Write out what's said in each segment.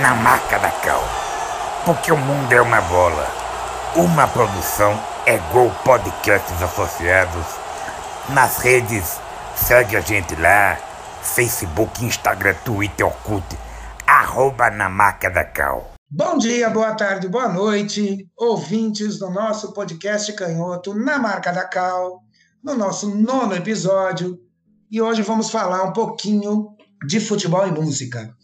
na marca da Cal. Porque o mundo é uma bola. Uma produção é Gol Podcasts Associados. Nas redes, segue a gente lá. Facebook, Instagram, Twitter, Orkut. Arroba na marca da Cal. Bom dia, boa tarde, boa noite, ouvintes do nosso podcast Canhoto na marca da Cal, no nosso nono episódio. E hoje vamos falar um pouquinho de futebol e música.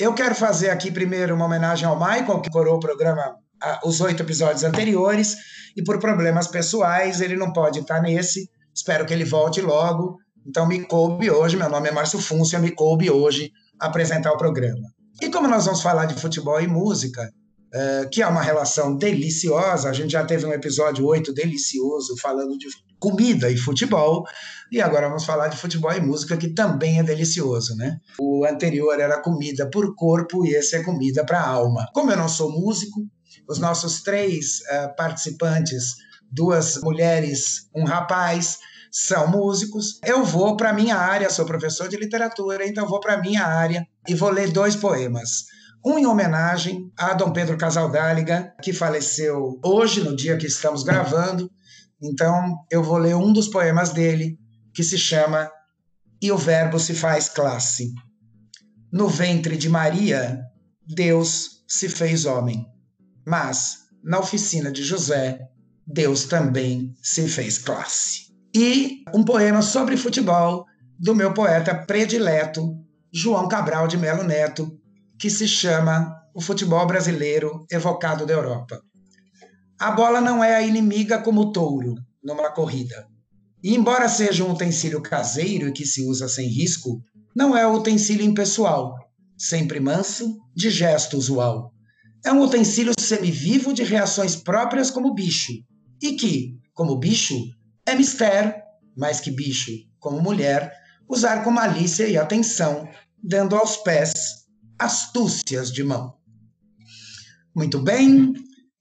Eu quero fazer aqui primeiro uma homenagem ao Michael, que corou o programa os oito episódios anteriores, e por problemas pessoais ele não pode estar nesse. Espero que ele volte logo. Então me coube hoje, meu nome é Márcio Fúncia, me coube hoje apresentar o programa. E como nós vamos falar de futebol e música, eh, que é uma relação deliciosa, a gente já teve um episódio 8 delicioso falando de comida e futebol, e agora vamos falar de futebol e música, que também é delicioso, né? O anterior era comida por corpo e esse é comida para alma. Como eu não sou músico, os nossos três eh, participantes, duas mulheres, um rapaz, são músicos. Eu vou para minha área, sou professor de literatura, então vou para minha área e vou ler dois poemas. Um em homenagem a Dom Pedro Casaldáliga, que faleceu hoje, no dia que estamos gravando. Então, eu vou ler um dos poemas dele, que se chama E o Verbo se faz classe. No ventre de Maria, Deus se fez homem. Mas, na oficina de José, Deus também se fez classe e um poema sobre futebol do meu poeta predileto, João Cabral de Melo Neto, que se chama O Futebol Brasileiro Evocado da Europa. A bola não é a inimiga como o touro numa corrida. E embora seja um utensílio caseiro e que se usa sem risco, não é um utensílio impessoal, sempre manso, de gesto usual. É um utensílio semivivo de reações próprias como bicho, e que, como bicho, é mistério, mais que bicho, como mulher, usar com malícia e atenção, dando aos pés astúcias de mão. Muito bem,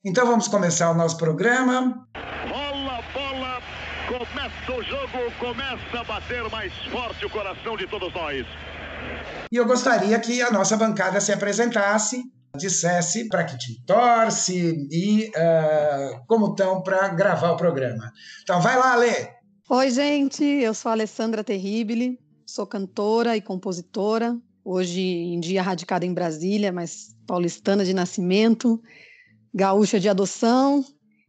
então vamos começar o nosso programa. Bola, bola, começa o jogo, começa a bater mais forte o coração de todos nós. E eu gostaria que a nossa bancada se apresentasse, dissesse para que time torce e uh, como estão para gravar o programa. Então vai lá, Lê. Oi, gente, eu sou a Alessandra Terribile, sou cantora e compositora, hoje em dia radicada em Brasília, mas paulistana de nascimento, gaúcha de adoção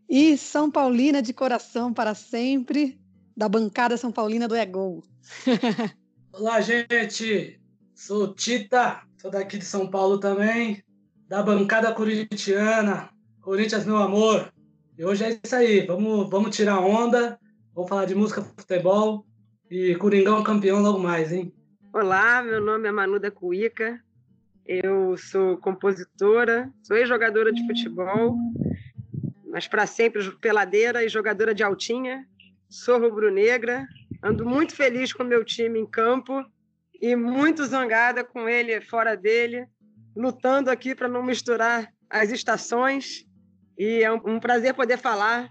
e São Paulina de coração para sempre, da bancada São Paulina do Egol. Olá, gente, sou Tita, sou daqui de São Paulo também, da bancada corintiana, Corinthians, meu amor. E hoje é isso aí, vamos, vamos tirar onda, vamos falar de música, futebol e Coringão campeão logo mais, hein? Olá, meu nome é Manuda Cuica, eu sou compositora, sou ex-jogadora de futebol, mas para sempre peladeira e jogadora de altinha, sou rubro-negra, ando muito feliz com meu time em campo e muito zangada com ele fora dele, lutando aqui para não misturar as estações. E é um, prazer poder falar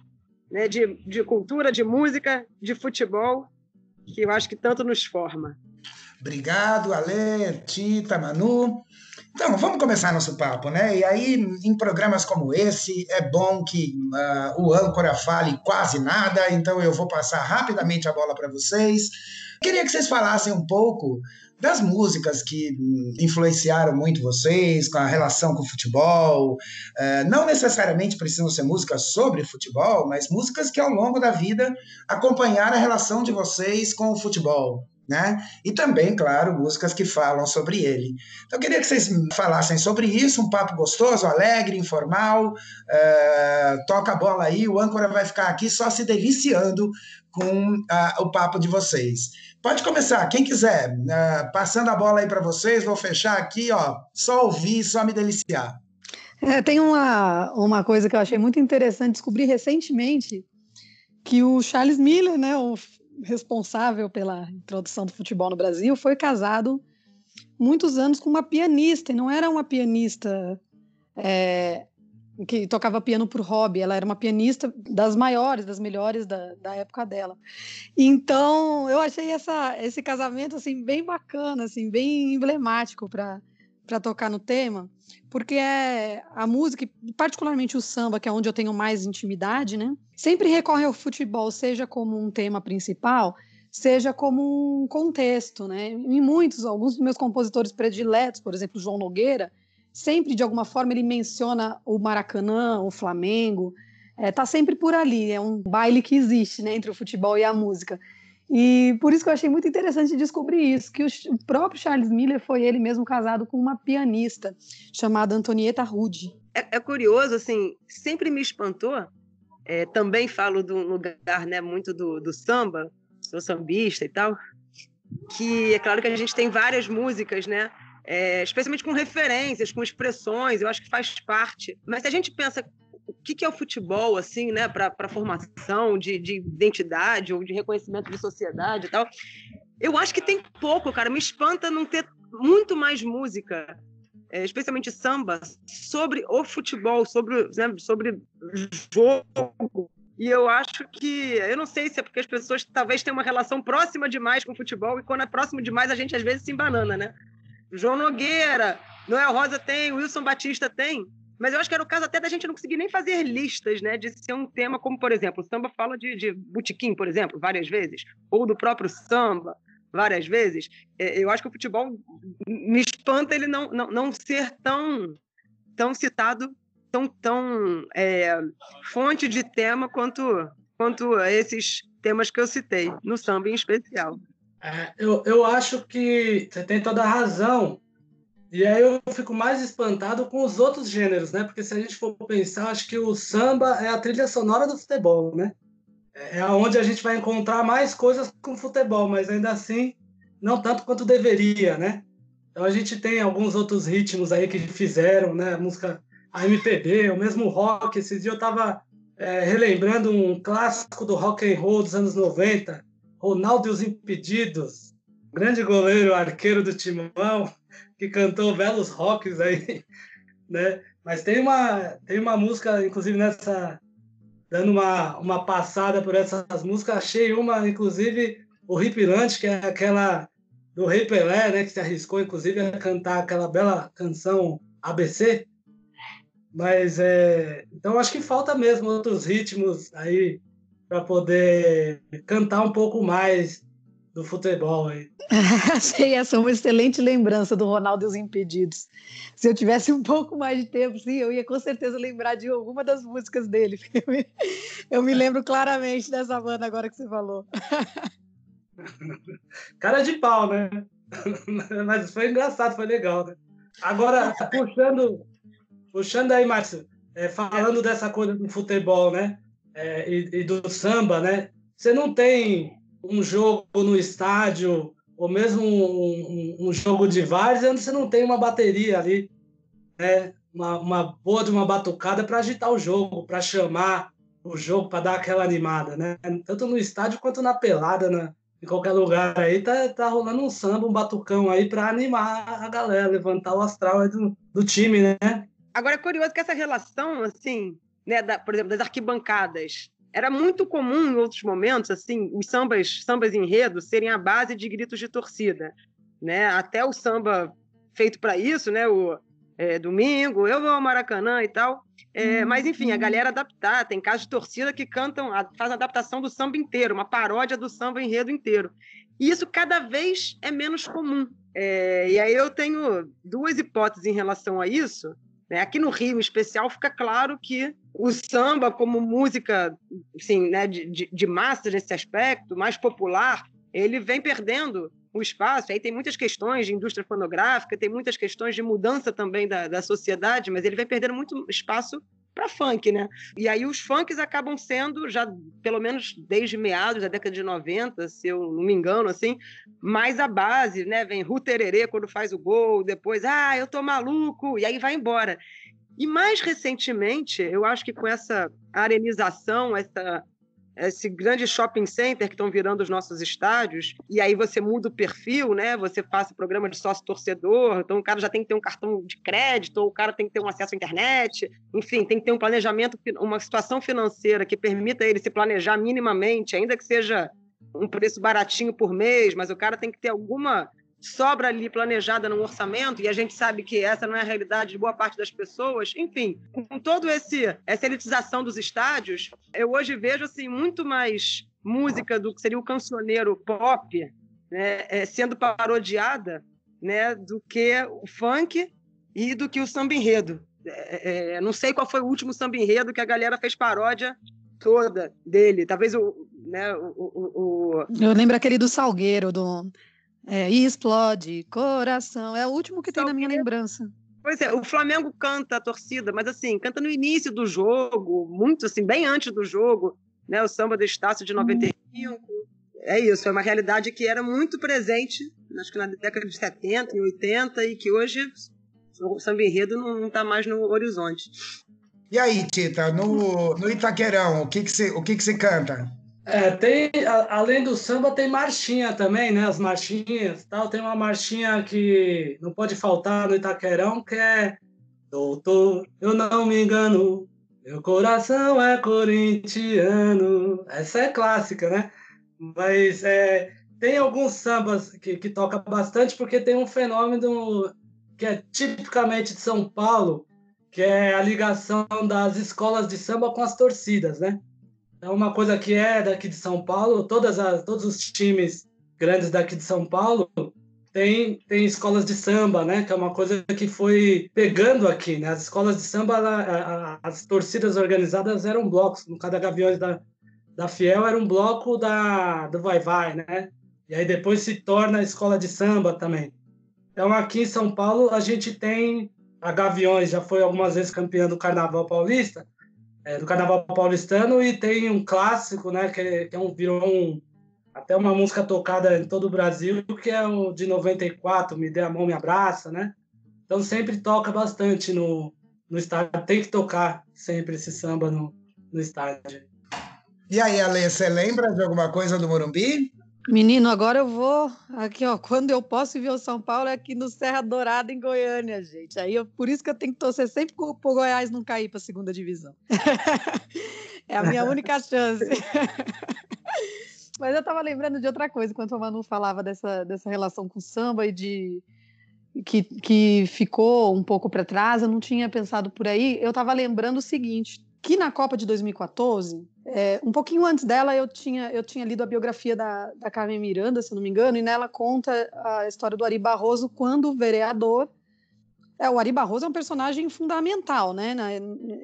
né, de, de cultura, de música, de futebol, que eu acho que tanto nos forma. Obrigado, Ale, Tita, Manu. Então, vamos começar nosso papo, né? E aí, em programas como esse, é bom que uh, o âncora fale quase nada, então eu vou passar rapidamente a bola para vocês. Queria que vocês falassem um pouco das músicas que influenciaram muito vocês, com a relação com o futebol. Uh, não necessariamente precisam ser músicas sobre futebol, mas músicas que ao longo da vida acompanharam a relação de vocês com o futebol. Né? E também, claro, músicas que falam sobre ele. Então, eu queria que vocês falassem sobre isso, um papo gostoso, alegre, informal. Uh, toca a bola aí, o âncora vai ficar aqui só se deliciando com uh, o papo de vocês. Pode começar, quem quiser. Uh, passando a bola aí para vocês, vou fechar aqui, ó. Só ouvir, só me deliciar. É, tem uma, uma coisa que eu achei muito interessante, descobri recentemente que o Charles Miller, né, o responsável pela introdução do futebol no Brasil, foi casado muitos anos com uma pianista, e não era uma pianista é, que tocava piano por hobby, ela era uma pianista das maiores, das melhores da, da época dela. Então, eu achei essa, esse casamento assim bem bacana, assim, bem emblemático para para tocar no tema, porque é a música, particularmente o samba, que é onde eu tenho mais intimidade, né? Sempre recorre ao futebol, seja como um tema principal, seja como um contexto, né? Em muitos, alguns dos meus compositores prediletos, por exemplo, João Nogueira, sempre de alguma forma ele menciona o Maracanã, o Flamengo, é, tá sempre por ali, é um baile que existe, né, entre o futebol e a música. E por isso que eu achei muito interessante descobrir isso, que o próprio Charles Miller foi ele mesmo casado com uma pianista chamada Antonieta Rude. É, é curioso, assim, sempre me espantou. É, também falo do lugar, né, muito do, do samba, sou sambista e tal, que é claro que a gente tem várias músicas, né, é, especialmente com referências, com expressões, eu acho que faz parte. Mas se a gente pensa que, que é o futebol, assim, né, para formação de, de identidade ou de reconhecimento de sociedade e tal. Eu acho que tem pouco, cara. Me espanta não ter muito mais música, é, especialmente samba, sobre o futebol, sobre, né, sobre jogo. E eu acho que, eu não sei se é porque as pessoas talvez tenham uma relação próxima demais com o futebol, e quando é próximo demais, a gente às vezes se embanana, né? João Nogueira, Noel Rosa tem, Wilson Batista tem. Mas eu acho que era o caso até da gente não conseguir nem fazer listas, né? De ser um tema como, por exemplo, o samba fala de, de botequim, por exemplo, várias vezes, ou do próprio samba, várias vezes. É, eu acho que o futebol me espanta ele não, não, não ser tão, tão citado, tão, tão é, fonte de tema quanto, quanto esses temas que eu citei, no samba em especial. É, eu, eu acho que você tem toda a razão e aí eu fico mais espantado com os outros gêneros, né? Porque se a gente for pensar, acho que o samba é a trilha sonora do futebol, né? É, é onde a gente vai encontrar mais coisas com futebol, mas ainda assim não tanto quanto deveria, né? Então a gente tem alguns outros ritmos aí que fizeram, né? A música, a MPB, o mesmo rock. Esses dias eu tava é, relembrando um clássico do rock and roll dos anos 90, Ronaldo e os Impedidos, grande goleiro, arqueiro do Timão que cantou belos rocks aí, né? Mas tem uma, tem uma música, inclusive nessa, dando uma, uma passada por essas músicas, achei uma, inclusive, o Hipilante, que é aquela do Rei Pelé, né? Que se arriscou, inclusive, a cantar aquela bela canção ABC. Mas, é, então, acho que falta mesmo outros ritmos aí para poder cantar um pouco mais do futebol aí. Achei essa uma excelente lembrança do Ronaldo e os Impedidos. Se eu tivesse um pouco mais de tempo, sim, eu ia com certeza lembrar de alguma das músicas dele. Eu me lembro claramente dessa banda agora que você falou. Cara de pau, né? Mas foi engraçado, foi legal, né? Agora, puxando, puxando aí, Márcio, é, falando dessa coisa do futebol, né? É, e, e do samba, né? Você não tem um jogo no estádio, ou mesmo um, um, um jogo de várzea, onde você não tem uma bateria ali, né? uma, uma boa de uma batucada para agitar o jogo, para chamar o jogo, para dar aquela animada. Né? Tanto no estádio quanto na pelada, né? em qualquer lugar aí, tá, tá rolando um samba, um batucão aí para animar a galera, levantar o astral do, do time, né? Agora é curioso que essa relação, assim, né, da, por exemplo, das arquibancadas era muito comum em outros momentos, assim, os sambas, sambas enredos serem a base de gritos de torcida, né? Até o samba feito para isso, né? O é, domingo, eu vou ao Maracanã e tal. É, mas enfim, a uhum. galera adaptar, tem casos de torcida que cantam, faz a adaptação do samba inteiro, uma paródia do samba enredo inteiro. E isso cada vez é menos comum. É, e aí eu tenho duas hipóteses em relação a isso. Né? Aqui no Rio, em especial, fica claro que o samba, como música assim, né, de, de, de massa nesse aspecto, mais popular, ele vem perdendo o espaço. Aí tem muitas questões de indústria fonográfica, tem muitas questões de mudança também da, da sociedade, mas ele vai perdendo muito espaço para funk, né? E aí os funks acabam sendo, já pelo menos desde meados da década de 90, se eu não me engano, assim, mais a base, né? Vem Rutererê quando faz o gol, depois, ah, eu tô maluco, e aí vai embora. E mais recentemente, eu acho que com essa arenização, essa esse grande shopping center que estão virando os nossos estádios, e aí você muda o perfil, né? Você o programa de sócio torcedor, então o cara já tem que ter um cartão de crédito, ou o cara tem que ter um acesso à internet, enfim, tem que ter um planejamento, uma situação financeira que permita ele se planejar minimamente, ainda que seja um preço baratinho por mês, mas o cara tem que ter alguma sobra ali planejada no orçamento, e a gente sabe que essa não é a realidade de boa parte das pessoas. Enfim, com toda essa elitização dos estádios, eu hoje vejo assim muito mais música do que seria o cancioneiro pop né, é, sendo parodiada né, do que o funk e do que o samba enredo. É, é, não sei qual foi o último samba enredo que a galera fez paródia toda dele. Talvez o, né, o, o, o... Eu lembro aquele do Salgueiro, do é, explode coração. É o último que tem na minha lembrança. Pois é, o Flamengo canta a torcida, mas assim, canta no início do jogo, muito assim, bem antes do jogo, né? O samba do Estácio de 95. Hum. É isso, é uma realidade que era muito presente, acho que na década de 70 e 80, e que hoje o samba enredo não está mais no horizonte. E aí, Tita, no, no Itaquerão, o que que você, o que que você canta? É, tem, a, além do samba, tem marchinha também, né? As marchinhas tal. Tem uma marchinha que não pode faltar no Itaquerão, que é Doutor, eu não me engano, meu coração é corintiano. Essa é clássica, né? Mas é, tem alguns sambas que, que toca bastante, porque tem um fenômeno que é tipicamente de São Paulo, que é a ligação das escolas de samba com as torcidas, né? É uma coisa que é daqui de São Paulo, todas as, todos os times grandes daqui de São Paulo tem, tem escolas de samba, né? Que é uma coisa que foi pegando aqui, né? As escolas de samba, a, a, as torcidas organizadas eram blocos. No cada Gaviões da, da Fiel era um bloco da, do Vai Vai, né? E aí depois se torna escola de samba também. Então aqui em São Paulo a gente tem a Gaviões, já foi algumas vezes campeã do Carnaval Paulista, é, do Carnaval Paulistano e tem um clássico, né, que, que é um, virou um, até uma música tocada em todo o Brasil, que é o de 94, Me Dê a Mão, Me Abraça, né? Então sempre toca bastante no, no estádio, tem que tocar sempre esse samba no, no estádio. E aí, Ale, você lembra de alguma coisa do Morumbi? Menino, agora eu vou aqui, ó. Quando eu posso ver o São Paulo é aqui no Serra Dourada, em Goiânia, gente. Aí eu, por isso que eu tenho que torcer sempre pro Goiás não cair para a segunda divisão. é a minha única chance. Mas eu estava lembrando de outra coisa quando o Manu falava dessa, dessa relação com o samba e de que, que ficou um pouco para trás. Eu não tinha pensado por aí. Eu estava lembrando o seguinte: que na Copa de 2014, é, um pouquinho antes dela, eu tinha, eu tinha lido a biografia da, da Carmen Miranda, se não me engano, e nela conta a história do Ari Barroso quando vereador. É, o Ari Barroso é um personagem fundamental, né, na,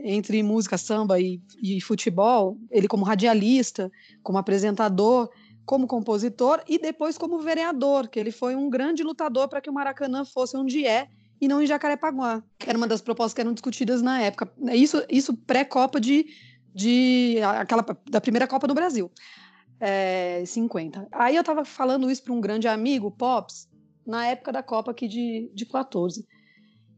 entre música, samba e, e futebol. Ele como radialista, como apresentador, como compositor e depois como vereador, que ele foi um grande lutador para que o Maracanã fosse onde é e não em Jacarepaguá, que era uma das propostas que eram discutidas na época. Isso, isso pré-Copa de, de aquela da primeira Copa do Brasil, é, 50. Aí eu estava falando isso para um grande amigo, Pops, na época da Copa aqui de, de 14.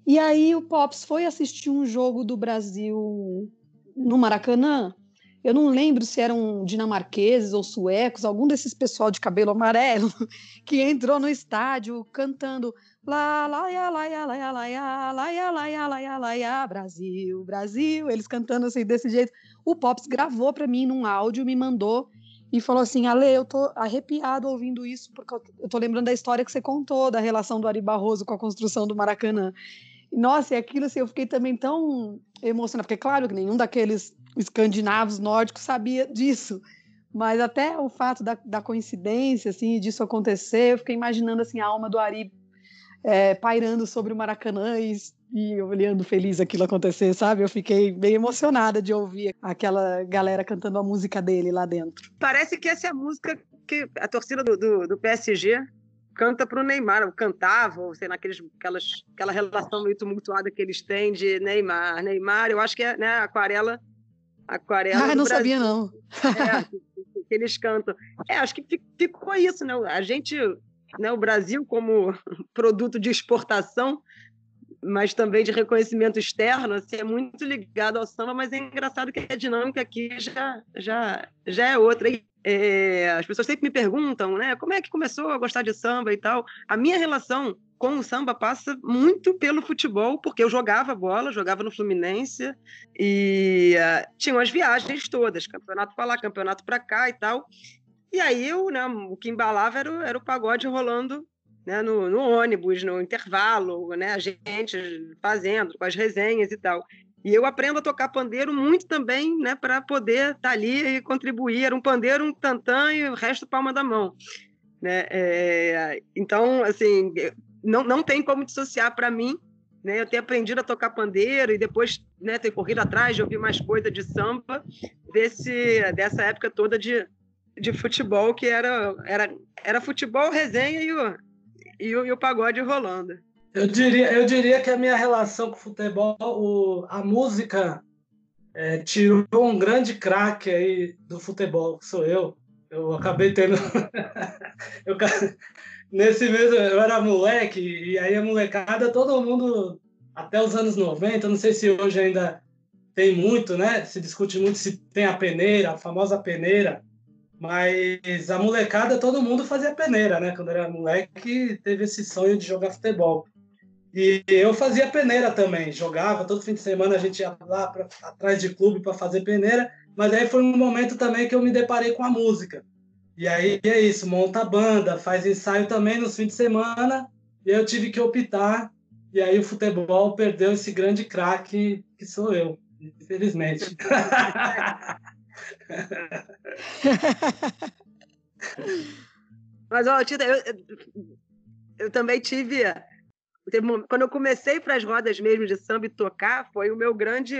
E aí o Pops foi assistir um jogo do Brasil no Maracanã. Eu não lembro se eram dinamarqueses ou suecos, algum desses pessoal de cabelo amarelo que entrou no estádio cantando Lá, lá, ia, lá, ia, lá, ia, lá, ia, lá, ia, lá, ia, Brasil, Brasil, eles cantando assim desse jeito. O Pops gravou para mim num áudio, me mandou e falou assim: Ale, eu tô arrepiado ouvindo isso, porque eu tô lembrando da história que você contou, da relação do Ari Barroso com a construção do Maracanã. Nossa, e aquilo assim, eu fiquei também tão emocionada, porque, claro, que nenhum daqueles escandinavos nórdicos sabia disso. Mas até o fato da, da coincidência, assim, disso acontecer, eu fiquei imaginando, assim, a alma do Ari é, pairando sobre o Maracanã e, e olhando feliz aquilo acontecer, sabe? Eu fiquei bem emocionada de ouvir aquela galera cantando a música dele lá dentro. Parece que essa é a música que a torcida do, do, do PSG canta para o Neymar, ou cantava, ou sei lá, aqueles, aquelas, aquela relação meio tumultuada que eles têm de Neymar. Neymar, eu acho que é né, aquarela. Aquarela. Ah, não Brasil. sabia, não. É, que, que eles cantam. É, acho que ficou isso, né? A gente, né, o Brasil, como produto de exportação, mas também de reconhecimento externo, assim, é muito ligado ao samba, mas é engraçado que a dinâmica aqui já, já, já é outra. E, é, as pessoas sempre me perguntam, né, como é que começou a gostar de samba e tal. A minha relação com o samba passa muito pelo futebol, porque eu jogava bola, jogava no Fluminense e uh, tinham as viagens todas, campeonato para lá, campeonato para cá e tal. E aí eu, né, o que embalava era o, era o pagode rolando né, no, no, ônibus, no intervalo, né, a gente fazendo, com as resenhas e tal. E eu aprendo a tocar pandeiro muito também, né, para poder estar tá ali e contribuir. Era um pandeiro, um tantã e o resto palma da mão. Né? É, então, assim, não, não tem como dissociar para mim. Né? Eu ter aprendido a tocar pandeiro e depois né, ter corrido atrás de ouvir mais coisa de samba desse, dessa época toda de, de futebol, que era, era, era futebol, resenha e o, e o, e o pagode rolando. Eu diria, eu diria que a minha relação com o futebol, o, a música é, tirou um grande craque aí do futebol, que sou eu. Eu acabei tendo. eu, nesse mês eu era moleque, e aí a molecada, todo mundo, até os anos 90, não sei se hoje ainda tem muito, né? Se discute muito se tem a peneira, a famosa peneira. Mas a molecada, todo mundo fazia peneira, né? Quando era moleque, teve esse sonho de jogar futebol. E eu fazia peneira também, jogava todo fim de semana, a gente ia lá pra, atrás de clube para fazer peneira. Mas aí foi um momento também que eu me deparei com a música. E aí é isso, monta banda, faz ensaio também nos fins de semana. E eu tive que optar. E aí o futebol perdeu esse grande craque que sou eu, infelizmente. Mas, ó, Tita, eu, eu também tive. Quando eu comecei para as rodas mesmo de samba e tocar, foi o meu grande.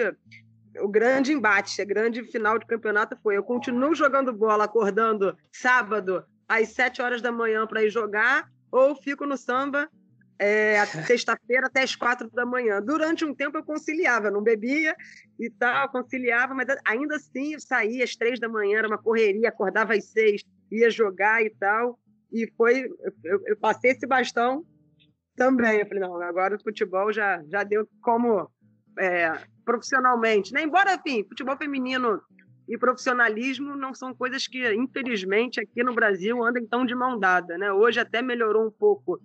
O grande embate, a grande final de campeonato foi. Eu continuo jogando bola, acordando sábado às sete horas da manhã para ir jogar, ou fico no samba é, sexta-feira até as quatro da manhã. Durante um tempo eu conciliava, não bebia e tal, conciliava, mas ainda assim eu saía às três da manhã, era uma correria, acordava às seis, ia jogar e tal. E foi, eu, eu passei esse bastão também. Eu falei, não, agora o futebol já, já deu como é, profissionalmente. Né? Embora, enfim, futebol feminino e profissionalismo não são coisas que, infelizmente, aqui no Brasil andam tão de mão dada. Né? Hoje até melhorou um pouco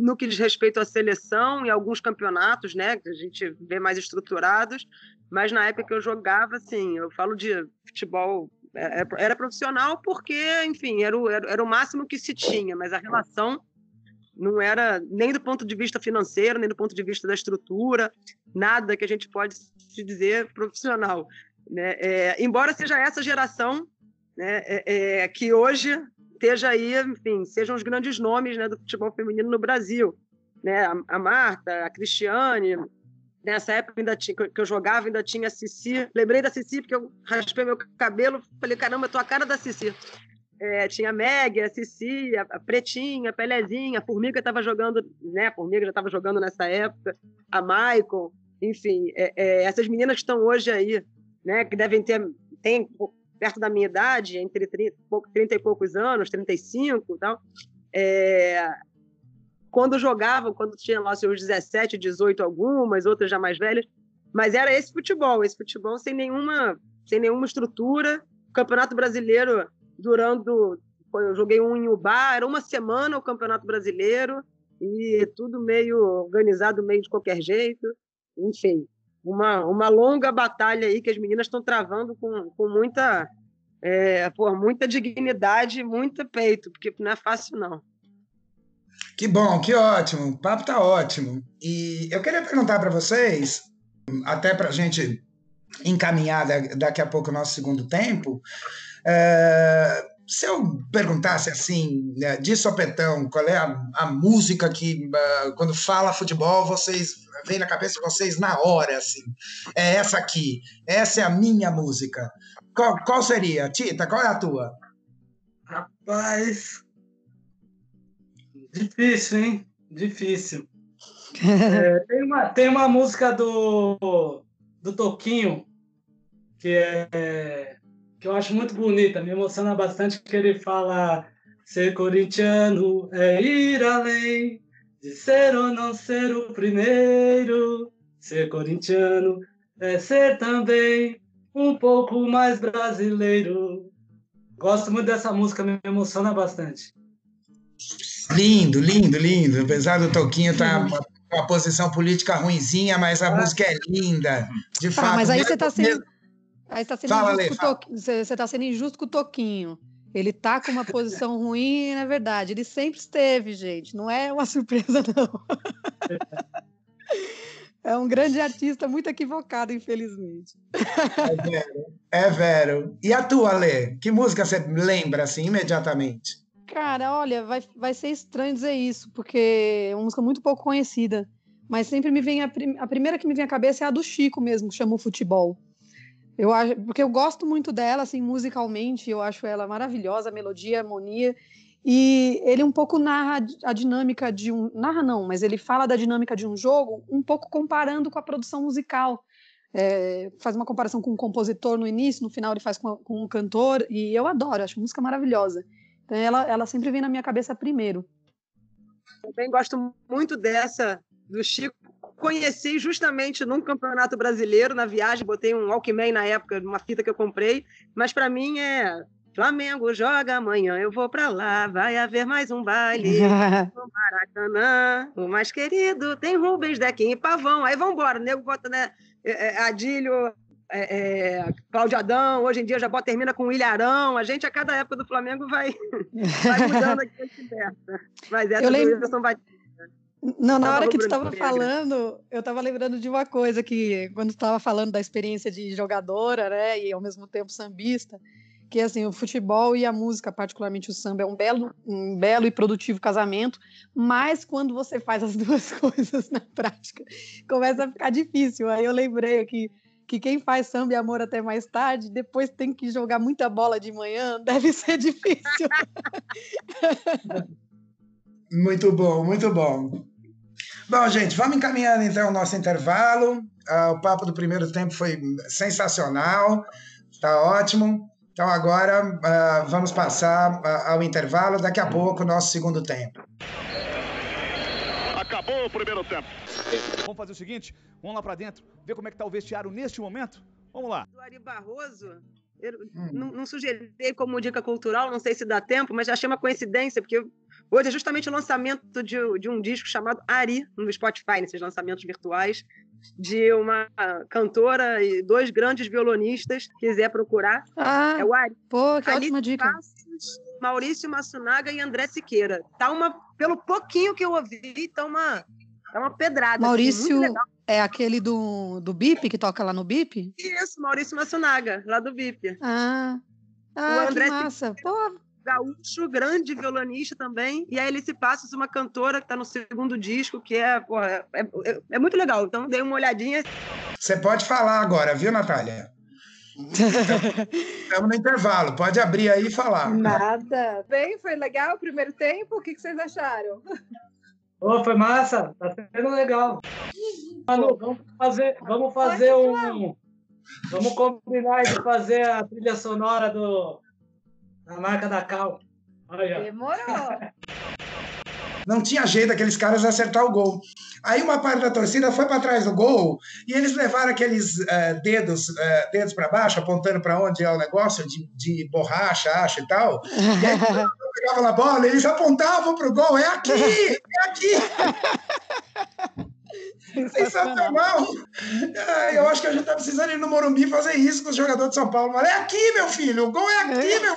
no que diz respeito à seleção e alguns campeonatos, né, que a gente vê mais estruturados, mas na época que eu jogava, assim, eu falo de futebol, é, é, era profissional porque, enfim, era o, era o máximo que se tinha, mas a relação não era nem do ponto de vista financeiro, nem do ponto de vista da estrutura, nada que a gente pode se dizer profissional. Né? É, embora seja essa geração né, é, é que hoje esteja aí, enfim, sejam os grandes nomes né, do futebol feminino no Brasil. Né? A, a Marta, a Cristiane, nessa época ainda tinha, que eu jogava, ainda tinha a Cici. Lembrei da Cici, porque eu raspei meu cabelo, falei, caramba, eu tô a cara da Cici. É, tinha a Meg, a Cici, a, Pretinha, a Pelezinha, a Formiga estava jogando, né? A Formiga já estava jogando nessa época, a Maicon, enfim, é, é, essas meninas que estão hoje aí, né? Que devem ter, tem perto da minha idade, entre 30, 30 e poucos anos, 35 e tal, é, quando jogavam, quando tinha lá seus 17, 18 algumas, outras já mais velhas, mas era esse futebol, esse futebol sem nenhuma, sem nenhuma estrutura, o Campeonato Brasileiro durando, eu joguei um em Ubá, era uma semana o Campeonato Brasileiro, e tudo meio organizado, meio de qualquer jeito, enfim, uma, uma longa batalha aí que as meninas estão travando com, com muita, é, muita dignidade, muito peito, porque não é fácil, não. Que bom, que ótimo. O papo tá ótimo. E eu queria perguntar para vocês, até para a gente encaminhar daqui a pouco o nosso segundo tempo, é, se eu perguntasse assim, né, de sopetão, qual é a, a música que, uh, quando fala futebol, vocês vem na cabeça de vocês na hora, assim, é essa aqui, essa é a minha música. Qual, qual seria? Tita, qual é a tua? Rapaz, Difícil, hein? Difícil. É, tem, uma, tem uma música do, do Toquinho que, é, que eu acho muito bonita, me emociona bastante, que ele fala ser corintiano é ir além de ser ou não ser o primeiro. Ser corintiano é ser também um pouco mais brasileiro. Gosto muito dessa música, me emociona bastante. Lindo, lindo, lindo. Apesar do Toquinho estar tá com uma posição política ruinzinha, mas a ah. música é linda. De tá, fato. Mas aí você está sendo, aí tá sendo, fala, injusto, Lê, com você tá sendo injusto com o Toquinho. Ele tá com uma posição ruim, na é verdade. Ele sempre esteve, gente. Não é uma surpresa, não. É um grande artista muito equivocado, infelizmente. É vero. É vero. E a tua, Lê? Que música você lembra, assim, imediatamente? Cara, olha, vai, vai ser estranho dizer isso, porque é uma música muito pouco conhecida. Mas sempre me vem a, prim a primeira que me vem à cabeça é a do Chico mesmo, que chama o Futebol. Eu acho, porque eu gosto muito dela, assim, musicalmente, eu acho ela maravilhosa, melodia, harmonia. E ele um pouco narra a dinâmica de um. Narra não, mas ele fala da dinâmica de um jogo, um pouco comparando com a produção musical. É, faz uma comparação com um compositor no início, no final ele faz com, com um cantor, e eu adoro, acho música maravilhosa. Então ela, ela sempre vem na minha cabeça primeiro. Também gosto muito dessa do Chico. Conheci justamente num campeonato brasileiro, na viagem, botei um Walkman na época, uma fita que eu comprei, mas para mim é Flamengo joga amanhã, eu vou para lá, vai haver mais um baile no Maracanã. O mais querido tem Rubens, Dequinha e Pavão. Aí vamos embora, o nego bota né, é, é, Adílio, é, é, Cláudio Adão, hoje em dia já bota, termina com Ilharão. A gente, a cada época do Flamengo, vai, vai mudando aqui a conversa. Mas essa eu lembro... do Wilson vai. Não, na hora que tu estava falando, eu estava lembrando de uma coisa que, quando tu estava falando da experiência de jogadora, né, e ao mesmo tempo sambista, que assim, o futebol e a música, particularmente o samba, é um belo, um belo e produtivo casamento, mas quando você faz as duas coisas na prática, começa a ficar difícil. Aí eu lembrei aqui que quem faz samba e amor até mais tarde, depois tem que jogar muita bola de manhã, deve ser difícil. muito bom, muito bom. Bom, gente, vamos encaminhando então o nosso intervalo. Uh, o papo do primeiro tempo foi sensacional, está ótimo. Então agora uh, vamos passar uh, ao intervalo. Daqui a pouco, nosso segundo tempo. Acabou o primeiro tempo. Vamos fazer o seguinte, vamos lá para dentro, ver como é que tá o vestiário neste momento. Vamos lá. Do Ari Barroso, eu hum. não, não sugeri como dica cultural, não sei se dá tempo, mas achei uma coincidência, porque hoje é justamente o lançamento de, de um disco chamado Ari, no Spotify, nesses lançamentos virtuais, de uma cantora e dois grandes violonistas, quiser procurar. Ah, é o Ari. Pô, que Alice ótima dica. Passos, Maurício Massunaga e André Siqueira. Tá uma, pelo pouquinho que eu ouvi, tá uma, tá uma pedrada. Assim, Maurício assim, é aquele do, do BIP, que toca lá no BIP? Isso, Maurício Massunaga, lá do BIP. Ah, ah o André que massa. Pô, gaúcho, grande violonista também, e a Alice Passos, uma cantora que está no segundo disco, que é, porra, é, é, é, muito legal. Então, dei uma olhadinha. Você pode falar agora, viu, Natália? Estamos no intervalo, pode abrir aí e falar. Nada. Bem, foi legal o primeiro tempo. O que, que vocês acharam? Oh, foi massa, tá sendo legal. Manu, vamos fazer, vamos fazer um. Vamos combinar de fazer a trilha sonora do, a marca da Cal. Olha. Demorou. Não tinha jeito daqueles caras acertar o gol. Aí uma parte da torcida foi para trás do gol e eles levaram aqueles uh, dedos, uh, dedos para baixo, apontando para onde é o negócio, de, de borracha, acho e tal. E aí, quando pegava na bola, eles apontavam para o gol: é aqui, é aqui. Sensacional! É, eu acho que a gente tá precisando ir no Morumbi fazer isso com os jogadores de São Paulo. Mas é aqui, meu filho! O gol é aqui, é. meu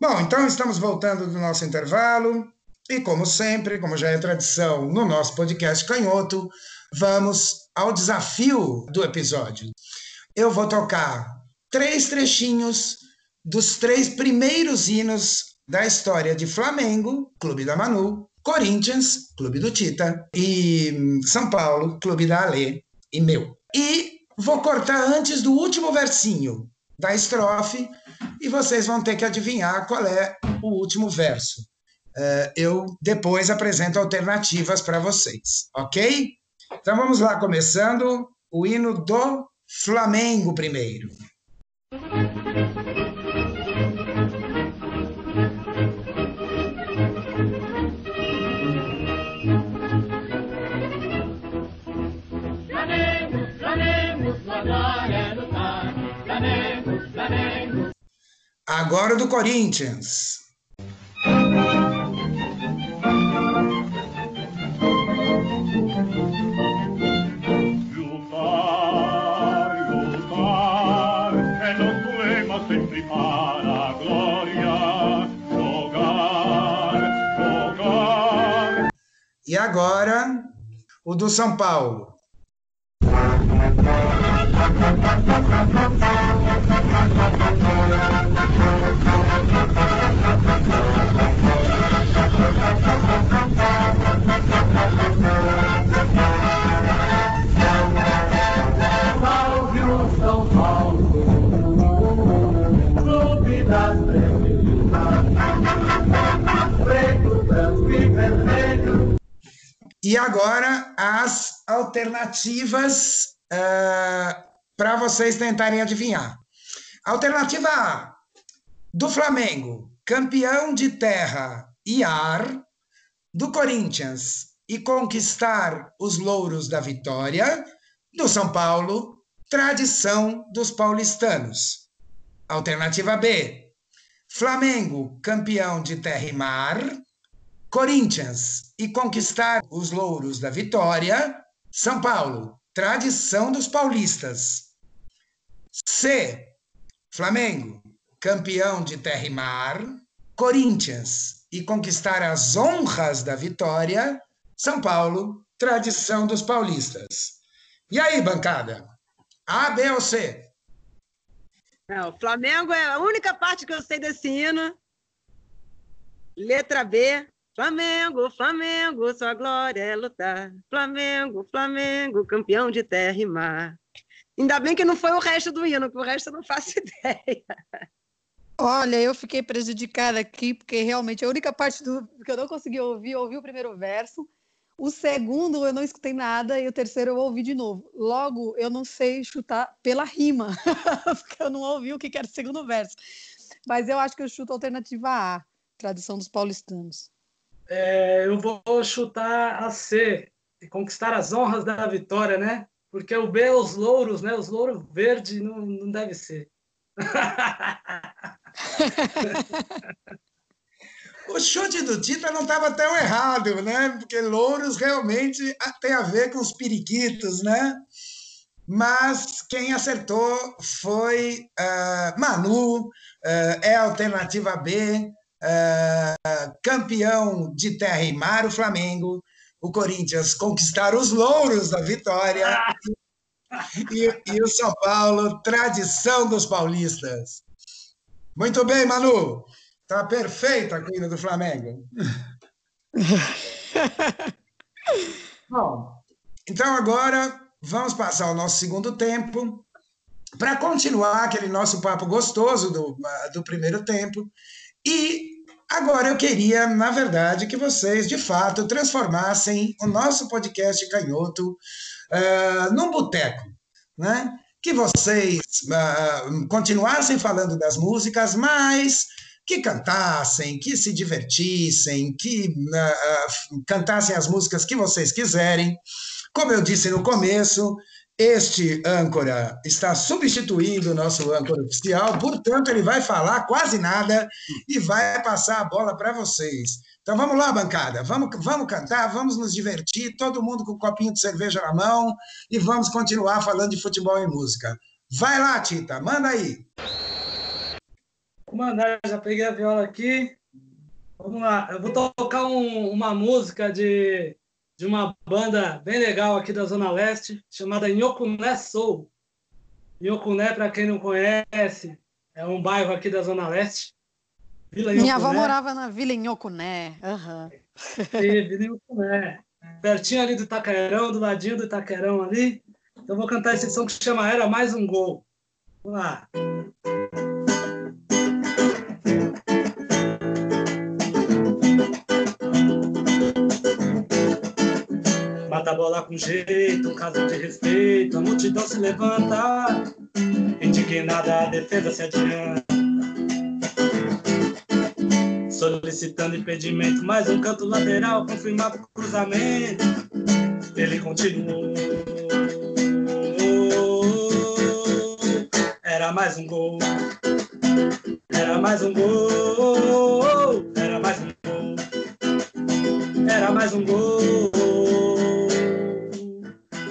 Bom, então estamos voltando do nosso intervalo. E como sempre, como já é tradição no nosso podcast Canhoto, vamos ao desafio do episódio. Eu vou tocar três trechinhos dos três primeiros hinos da história de Flamengo, Clube da Manu, Corinthians, Clube do Tita, e São Paulo, Clube da Alê e meu. E vou cortar antes do último versinho da estrofe e vocês vão ter que adivinhar qual é o último verso. uh, eu depois apresento alternativas para vocês, ok? Então vamos lá, começando o hino do Flamengo primeiro. Agora do Corinthians. E agora, o do São Paulo. E agora as alternativas uh, para vocês tentarem adivinhar. Alternativa A: do Flamengo, campeão de terra e ar, do Corinthians e conquistar os louros da vitória, do São Paulo, tradição dos paulistanos. Alternativa B: Flamengo, campeão de terra e mar, Corinthians e conquistar os louros da vitória, São Paulo, tradição dos paulistas. C. Flamengo, campeão de terra e mar, Corinthians e conquistar as honras da vitória, São Paulo, tradição dos paulistas. E aí, bancada? A, B ou C? Não, Flamengo é a única parte que eu sei desse hino. Letra B. Flamengo, Flamengo, sua glória é lutar. Flamengo, Flamengo, campeão de terra e mar. Ainda bem que não foi o resto do hino, porque o resto eu não faço ideia. Olha, eu fiquei prejudicada aqui, porque realmente a única parte do que eu não consegui ouvir, eu ouvi o primeiro verso. O segundo eu não escutei nada e o terceiro eu ouvi de novo. Logo, eu não sei chutar pela rima, porque eu não ouvi o que era o segundo verso. Mas eu acho que eu chuto a alternativa A, tradição dos paulistanos. É, eu vou chutar a C, conquistar as honras da vitória, né? Porque o B é os louros, né? Os louros verdes não, não deve ser. o chute do Tita não estava tão errado, né? Porque louros realmente tem a ver com os periquitos, né? Mas quem acertou foi uh, Manu, uh, é a alternativa B, uh, campeão de terra e mar, o Flamengo, o Corinthians conquistar os louros da vitória e, e, o São Paulo, tradição dos paulistas. Muito bem, Manu. Tá perfeita a cuida do Flamengo. Bom, então agora vamos passar o nosso segundo tempo para continuar aquele nosso papo gostoso do, do primeiro tempo e agora eu queria, na verdade, que vocês, de fato, transformassem o nosso podcast Canhoto uh, num boteco, né? Que vocês uh, continuassem falando das músicas, mas que cantassem, que se divertissem, que uh, cantassem as músicas que vocês quiserem. Como eu disse no começo, este âncora está substituindo o nosso âncora oficial, portanto, ele vai falar quase nada e vai passar a bola para vocês. Então vamos lá, bancada, vamos, vamos cantar, vamos nos divertir, todo mundo com um copinho de cerveja na mão e vamos continuar falando de futebol e música. Vai lá, Tita, manda aí. Vou mandar, já peguei a viola aqui. Vamos lá, eu vou tocar um, uma música de de uma banda bem legal aqui da Zona Leste, chamada Nhocuné Soul. Nhocuné, para quem não conhece, é um bairro aqui da Zona Leste. Vila Minha avó morava na Vila Nhocuné. Uhum. Vila Nhocuné. Pertinho ali do Itaquerão, do ladinho do Itaquerão ali. Então vou cantar esse som que chama Era Mais Um Gol. Vamos lá. Mata a bola com jeito, caso de respeito, a multidão se levanta. Indignada, a defesa se adianta. Solicitando impedimento, mais um canto lateral, confirmado o cruzamento. Ele continuou. Era mais um gol. Era mais um gol. Era mais um gol. Era mais um gol.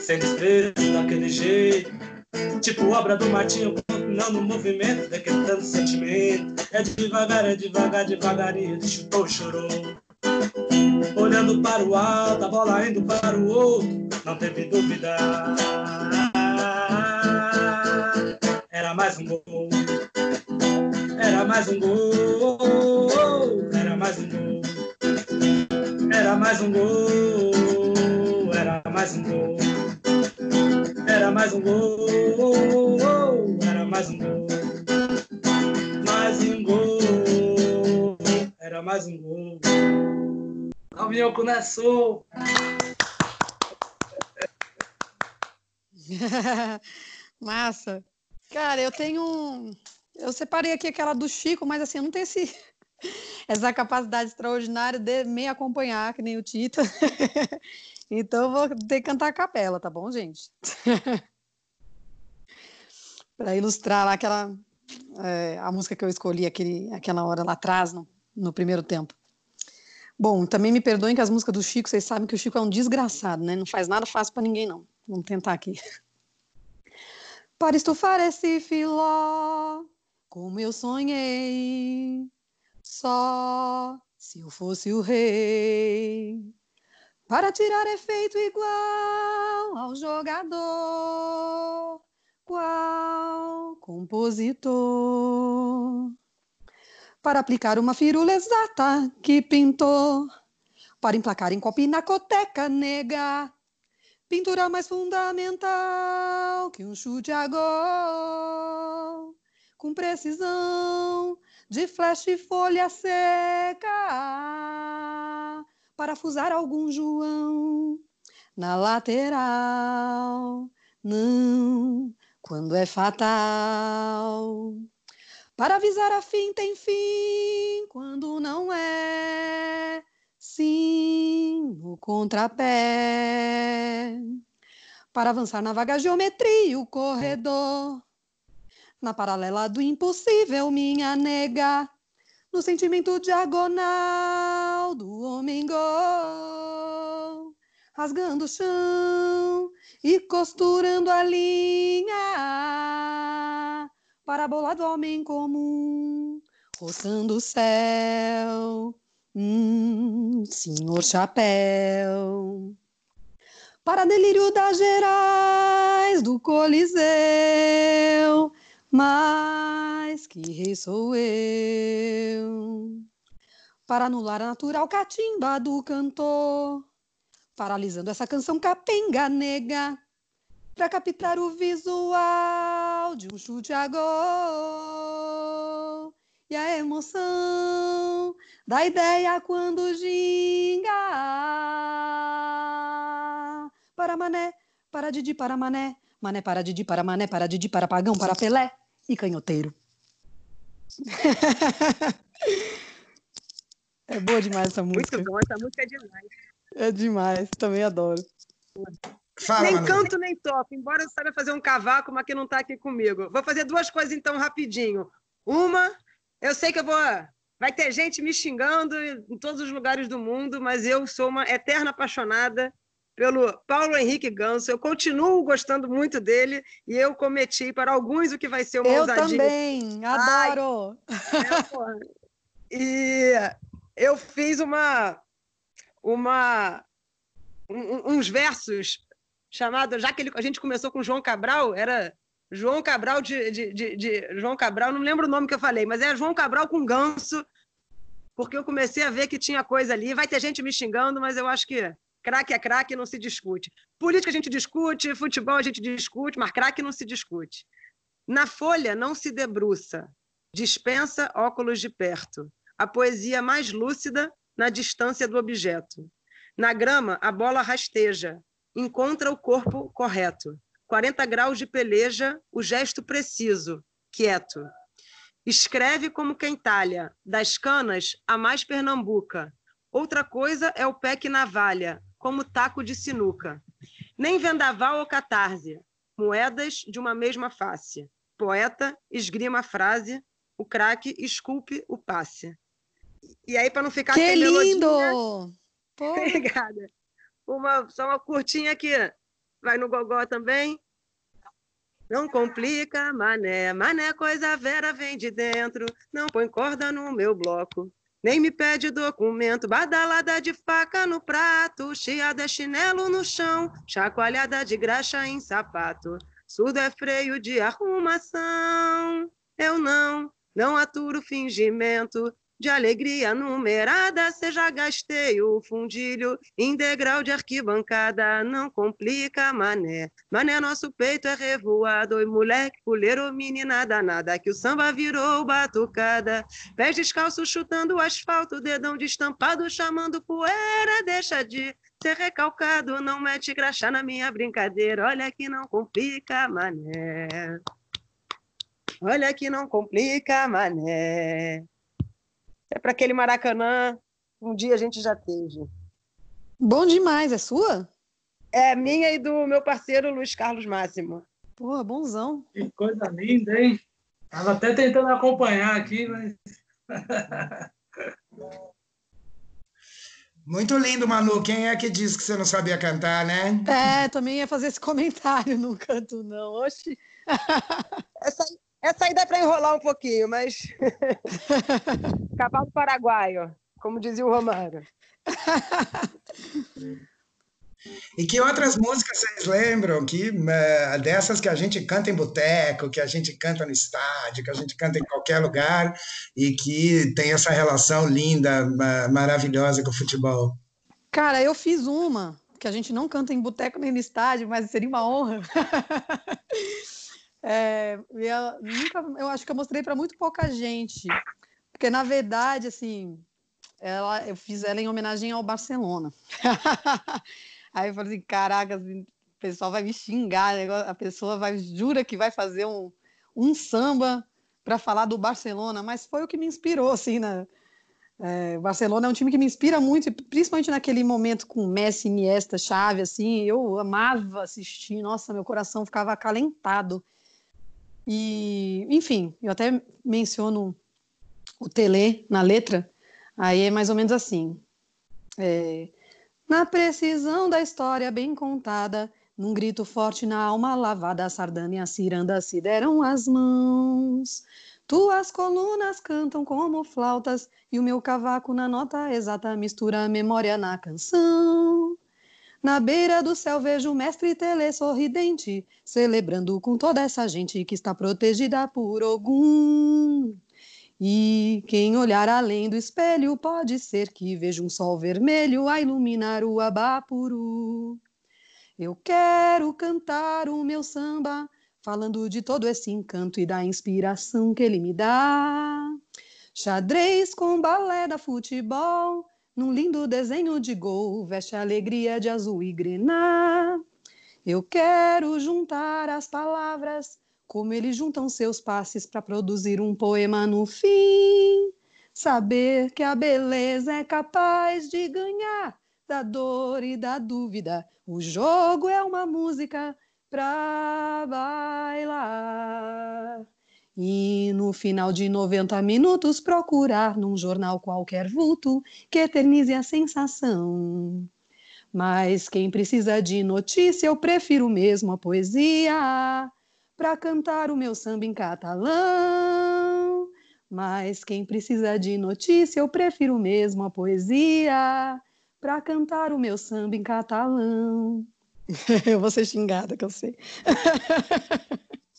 Sem desprezo, daquele jeito. Tipo obra do Martinho, continuando o movimento, decretando sentimento. É devagar, é devagar, devagarinho. Chutou, chorou. Olhando para o alto, a bola indo para o outro. Não teve dúvida. Era mais um gol. Era mais um gol. Era mais um gol. Era mais um gol. Mais um gol. Era mais um gol. Era mais um gol. Mais um gol. Era mais um gol. Alvinho começou. Massa. Cara, eu tenho. Eu separei aqui aquela do Chico, mas assim, eu não tenho esse... essa capacidade extraordinária de me acompanhar, que nem o Tita. então vou ter que cantar a capela, tá bom, gente? Para ilustrar lá aquela. é, a música que eu escolhi aquele, aquela hora lá atrás, no, no primeiro tempo. Bom, também me perdoem que as músicas do Chico, vocês sabem que o Chico é um desgraçado, né? Não faz nada fácil para ninguém, não. Vamos tentar aqui. Para estufar esse filó, como eu sonhei, só se eu fosse o rei. Para tirar efeito igual ao jogador, qual compositor. Para aplicar uma firula exata que pintou, para emplacar em pinacoteca nega, pintura mais fundamental que um chute a gol, com precisão de flecha e folha seca, parafusar algum João na lateral, não, quando é fatal. Para avisar a fim tem fim, quando não é, sim, no contrapé. Para avançar na vaga geometria, o corredor. Na paralela do impossível, minha nega. No sentimento diagonal do homem gol. Rasgando o chão e costurando a linha. Para a bola do homem comum, roçando o céu. Hum, senhor chapéu. Para delírio das Gerais do Coliseu, mas que rei sou eu. Para anular a natural catimba do cantor, paralisando essa canção capenga nega, para captar o visual de um chute a gol e a emoção da ideia quando ginga. Para mané, para Didi, para mané, mané para Didi, para mané, para Didi, para pagão, para Pelé e canhoteiro. É boa demais essa música. Muito bom, essa música é demais. É demais, também adoro. Fala, nem Manu. canto nem toco, embora eu saiba fazer um cavaco, mas que não está aqui comigo. Vou fazer duas coisas então rapidinho. Uma, eu sei que eu vou. Vai ter gente me xingando em todos os lugares do mundo, mas eu sou uma eterna apaixonada pelo Paulo Henrique Ganso. Eu continuo gostando muito dele e eu cometi para alguns o que vai ser uma Eu ousadia. também, adoro. É, porra. E eu fiz uma, uma um- um- uns versos chamados, já que ele- a gente começou com João Cabral, era João Cabral de, de, de- de- João Cabral, não lembro o nome que eu falei, mas é João Cabral com ganso, porque eu comecei a ver que tinha coisa ali. Vai ter gente me xingando, mas eu acho que craque é craque, não se discute. Política a gente discute, futebol a gente discute, mas craque não se discute. Na folha não se debruça, dispensa óculos de perto. A poesia mais lúcida na distância do objeto. Na grama, a bola rasteja, encontra o corpo correto. 40 graus de peleja, o gesto preciso, quieto. Escreve como quem talha, das canas a mais pernambuca. Outra coisa é o pé que navalha, como taco de sinuca. Nem vendaval ou catarse, moedas de uma mesma face. Poeta esgrima a frase, o craque esculpe o passe. E aí, para não ficar Que sem lindo! melodia- Pô, Obrigada. Uma, só uma curtinha aqui. Vai no gogó também. Não complica, mané. Mané, coisa vera vem de dentro. Não põe corda no meu bloco. Nem me pede documento. Badalada de faca no prato. Chiada é chinelo no chão. Chacoalhada de graxa em sapato. Surdo é freio de arrumação. Eu não, não aturo fingimento de alegria numerada, já gastei o fundilho em degrau de arquibancada, não complica, mané. Mané, nosso peito é revoado, oi moleque, puleiro, menina danada, que o samba virou batucada. Pés descalços chutando o asfalto, dedão destampado chamando poeira, deixa de ser recalcado, não mete graxa na minha brincadeira, olha que não complica, mané. Olha que não complica, mané. É para aquele Maracanã, um dia a gente já teve. bom demais. É sua? É minha e do meu parceiro Luiz Carlos Máximo. Porra, bonzão. Que coisa linda, hein? Tava até tentando acompanhar aqui, mas. Muito lindo, Manu. Quem é que disse que você não sabia cantar, né? É, também ia fazer esse comentário, não canto não. Oxi. Essa, aí- essa aí dá para enrolar um pouquinho, mas. Cavalo paraguaio, como dizia o Romário. E que outras músicas vocês lembram que eh, dessas que a gente canta em boteco, que a gente canta no estádio, que a gente canta em qualquer lugar e que tem essa relação linda, ma- maravilhosa com o futebol? Cara, eu fiz uma que a gente não canta em boteco nem no estádio, mas seria uma honra. É, eu, nunca, eu acho que eu mostrei para muito pouca gente, porque na verdade, assim, ela, eu fiz ela em homenagem ao Barcelona. Aí eu falei assim, caraca, assim, o pessoal vai me xingar, negócio- a pessoa vai jura que vai fazer um, um samba para falar do Barcelona, mas foi o que me inspirou, assim, na, é, o Barcelona é um time que me inspira muito, principalmente naquele momento com Messi, Iniesta, Xavi, assim, eu amava assistir, nossa, meu coração ficava acalentado. E, enfim, eu até menciono o Tele na letra, aí é mais ou menos assim. É, na precisão da história bem contada, num grito forte na alma lavada, a sardana e a ciranda se deram as mãos. Tuas colunas cantam como flautas, e o meu cavaco na nota exata mistura a memória na canção. Na beira do céu vejo o mestre Tele sorridente, celebrando com toda essa gente que está protegida por Ogum. E quem olhar além do espelho pode ser que veja um sol vermelho a iluminar o Abapuru. Eu quero cantar o meu samba, falando de todo esse encanto e da inspiração que ele me dá. Xadrez com balé da futebol, num lindo desenho de gol, veste a alegria de azul e grená. Eu quero juntar as palavras, como eles juntam seus passes para produzir um poema no fim. Saber que a beleza é capaz de ganhar da dor e da dúvida. O jogo é uma música para bailar. E no final de 90 minutos, procurar num jornal qualquer vulto que eternize a sensação. Mas quem precisa de notícia, eu prefiro mesmo a poesia para cantar o meu samba em catalão. Mas quem precisa de notícia, eu prefiro mesmo a poesia para cantar o meu samba em catalão. eu vou ser xingada, que eu sei.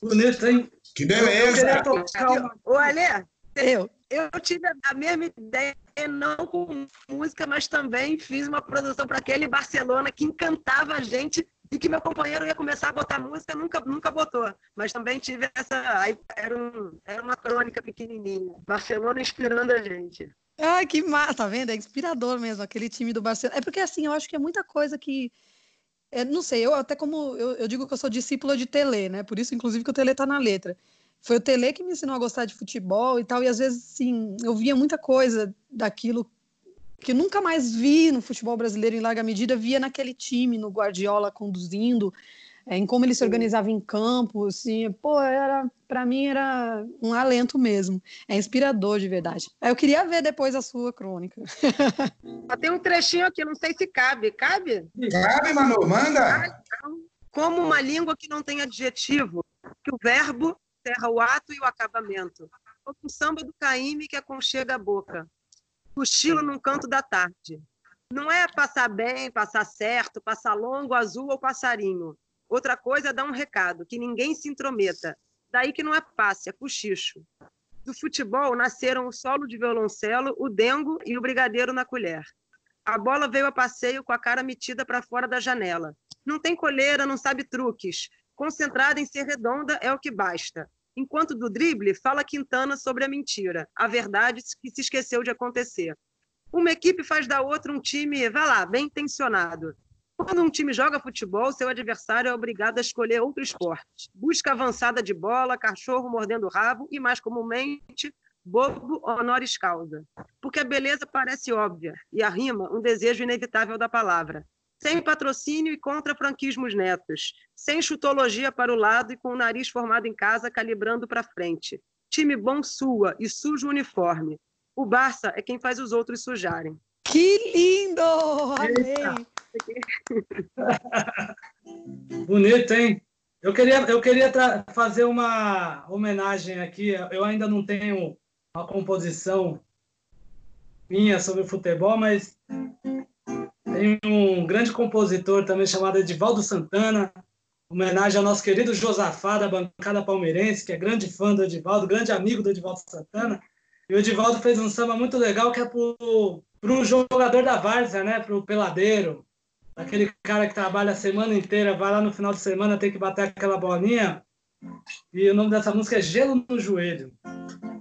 Bonito, hein? Que Eu beleza! queria tocar uma. Ô, Alê, Eu. eu tive a mesma ideia, não com música, mas também fiz uma produção para aquele Barcelona que encantava a gente e que meu companheiro ia começar a botar música, nunca, nunca botou. Mas também tive essa. aí Era, um, era uma crônica pequenininha. Barcelona inspirando a gente. Ai, que massa, tá vendo? É inspirador mesmo, aquele time do Barcelona. É porque, assim, eu acho que é muita coisa que é, não sei, eu até como eu, eu digo que eu sou discípula de Tele, né? Por isso, inclusive, que o Tele tá na letra. Foi o Tele que me ensinou a gostar de futebol e tal, e às vezes, sim, eu via muita coisa daquilo que nunca mais vi no futebol brasileiro em larga medida, via naquele time, no Guardiola conduzindo, é, em como ele se organizava em campo, assim, pô, era para mim era um alento mesmo. É inspirador de verdade. Eu queria ver depois a sua crônica. Só tem um trechinho aqui, não sei se cabe. Cabe? Cabe, Manu, manda. Como uma língua que não tem adjetivo, que o verbo encerra o ato e o acabamento. Como o samba do Caíme que aconchega a boca. Cochilo num canto da tarde. Não é passar bem, passar certo, passar longo, azul ou passarinho. Outra coisa é dar um recado, que ninguém se intrometa. Daí que não é passe, é cochicho. Do futebol nasceram o solo de violoncelo, o dengo e o brigadeiro na colher. A bola veio a passeio com a cara metida para fora da janela. Não tem coleira, não sabe truques. Concentrada em ser redonda é o que basta. Enquanto do drible, fala Quintana sobre a mentira, a verdade que se esqueceu de acontecer. Uma equipe faz da outra um time, vá lá, bem intencionado. Quando um time joga futebol, seu adversário é obrigado a escolher outro esporte. Busca avançada de bola, cachorro mordendo o rabo e, mais comumente, bobo honoris causa. Porque a beleza parece óbvia e a rima um desejo inevitável da palavra. Sem patrocínio e contra franquismos netos. Sem chutologia para o lado e com o nariz formado em casa calibrando para frente. Time bom sua e sujo uniforme. O Barça é quem faz os outros sujarem. Que lindo! Amei! Bonito, hein? Eu queria, eu queria fazer uma homenagem aqui. Eu ainda não tenho uma composição minha sobre futebol, mas tem um grande compositor também chamado Edivaldo Santana, homenagem ao nosso querido Josafá da bancada palmeirense, que é grande fã do Edivaldo, grande amigo do Edivaldo Santana. E o Edivaldo fez um samba muito legal que é para o jogador da Várzea, né? Para o peladeiro, aquele cara que trabalha a semana inteira, vai lá no final de semana, tem que bater aquela bolinha. E o nome dessa música é Gelo no Joelho.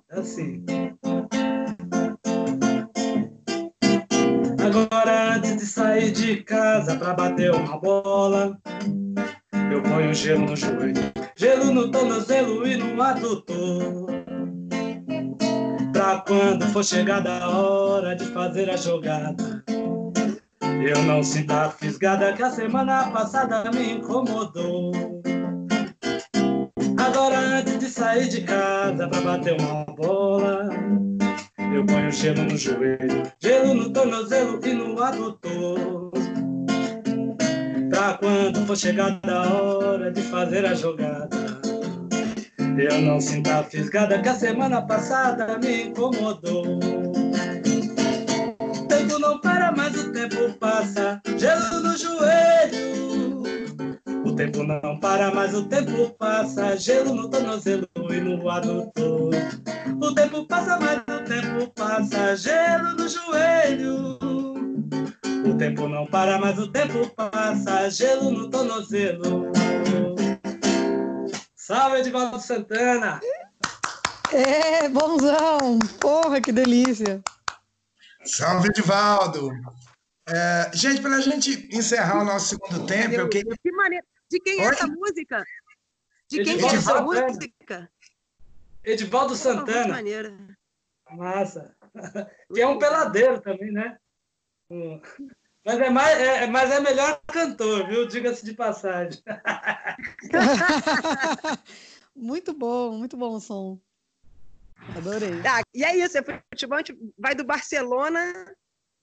É assim. Agora, antes de sair de casa pra bater uma bola, eu ponho gelo no joelho, gelo no tornozelo e no adutor. Pra quando for chegada a hora de fazer a jogada, eu não sinto a fisgada que a semana passada me incomodou. Agora, antes de sair de casa pra bater uma bola, eu ponho gelo no joelho, gelo no tornozelo e no adutor. Pra quando for chegada a hora de fazer a jogada, eu não sinto a fisgada que a semana passada me incomodou tempo passa. Gelo no joelho. O tempo não para, mas o tempo passa. Gelo no tornozelo e no adutor. O tempo passa, mas o tempo passa. Gelo no joelho. O tempo não para, mas o tempo passa. Gelo no tornozelo. Salve, Edivaldo Santana! É, bonzão! Porra, que delícia! Salve, Edivaldo! É, gente, para a gente encerrar o nosso segundo tempo, eu queria... Que maneiro. De quem é Oi? essa música? De quem é Edivaldo essa Santana. música? Edivaldo Santana. maneira. Massa. Que é um peladeiro também, né? Mas é, mais, é, mas é melhor cantor, viu? Diga-se de passagem. muito bom, muito bom o som. Adorei. Tá, e é isso, é futebol, a gente vai do Barcelona,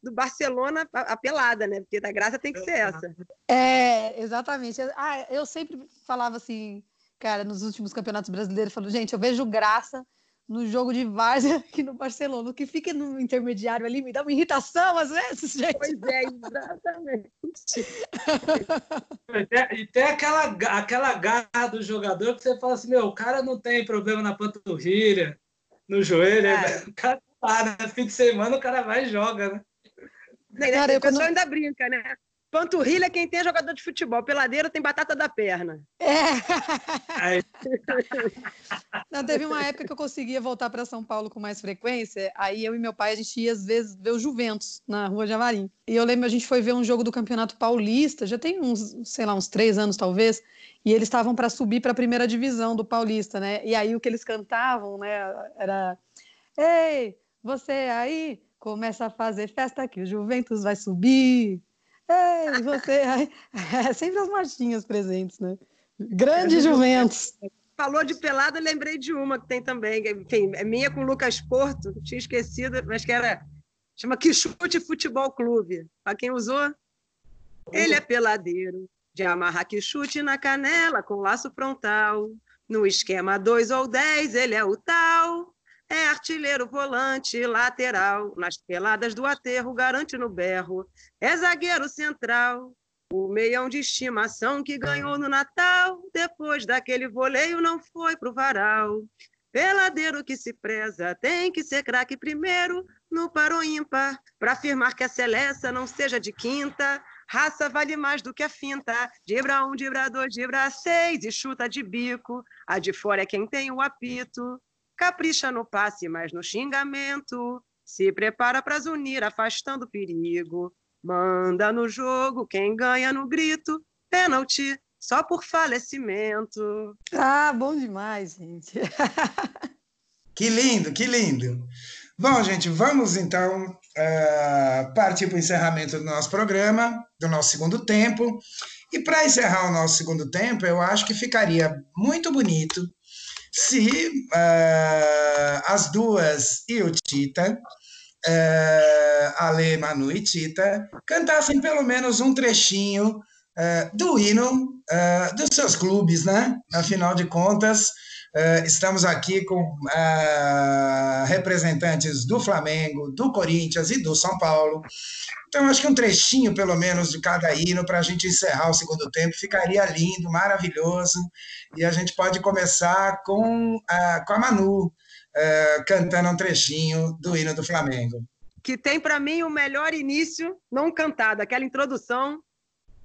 do Barcelona a, pelada, né? Porque da graça tem que ser essa. É, exatamente. Ah, eu sempre falava assim, cara, nos últimos campeonatos brasileiros, eu falo, gente, eu vejo graça no jogo de várzea aqui no Barcelona. O que fica no intermediário ali me dá uma irritação às vezes, gente. Pois é, exatamente. E tem, e tem aquela, aquela garra do jogador que você fala assim, meu, o cara não tem problema na panturrilha, no joelho. É. O cara tá, né? Fim de semana o cara vai e joga, né? Né, Cara, o eu quando- pessoal ainda brinca, né? Panturrilha é quem tem jogador de futebol. Peladeiro tem batata da perna. É. Não, teve uma época que eu conseguia voltar para São Paulo com mais frequência. Aí eu e meu pai, a gente ia às vezes ver o Juventus na rua Javarim. E eu lembro, a gente foi ver um jogo do Campeonato Paulista, já tem uns, sei lá, uns três anos talvez. E eles estavam para subir para a primeira divisão do Paulista, né? E aí o que eles cantavam, né, era: Ei, você aí, começa a fazer festa que o Juventus vai subir. Ei, você. É sempre as marchinhas presentes, né? Grande Juventus. Falou de pelada, lembrei de uma que tem também. que, Enfim, é minha com o Lucas Porto, tinha esquecido, mas que era. Chama Quixute Futebol Clube. Para quem usou? Ele é peladeiro, de amarrar quixute na canela com laço frontal. No esquema 2 ou 10, ele é o tal. É artilheiro, volante, lateral. Nas peladas do aterro, garante no berro. É zagueiro central. O meião de estimação que ganhou no Natal. Depois daquele voleio, não foi pro varal. Peladeiro que se preza, tem que ser craque primeiro no paro ímpar, para afirmar que a seleça não seja de quinta. Raça vale mais do que a finta. Dibra um, dibra dois, dibra seis e chuta de bico. A de fora é quem tem o apito. Capricha no passe, mas no xingamento. Se prepara para unir, afastando o perigo. Manda no jogo, quem ganha no grito. Pênalti, só por falecimento. Ah, bom demais, gente. Que lindo, que lindo. Bom, gente, vamos então eh, partir para o encerramento do nosso programa, do nosso segundo tempo. E para encerrar o nosso segundo tempo, eu acho que ficaria muito bonito se eh, as duas e o Tita, eh, Ale, Manu e Tita, cantassem pelo menos um trechinho eh, do hino eh, dos seus clubes, né? Afinal de contas, estamos aqui com eh, representantes do Flamengo, do Corinthians e do São Paulo. Então, acho que um trechinho, pelo menos, de cada hino para a gente encerrar o segundo tempo ficaria lindo, maravilhoso. E a gente pode começar com, a- com a Manu, eh, cantando um trechinho do hino do Flamengo. que tem para mim o melhor início não cantado, aquela introdução,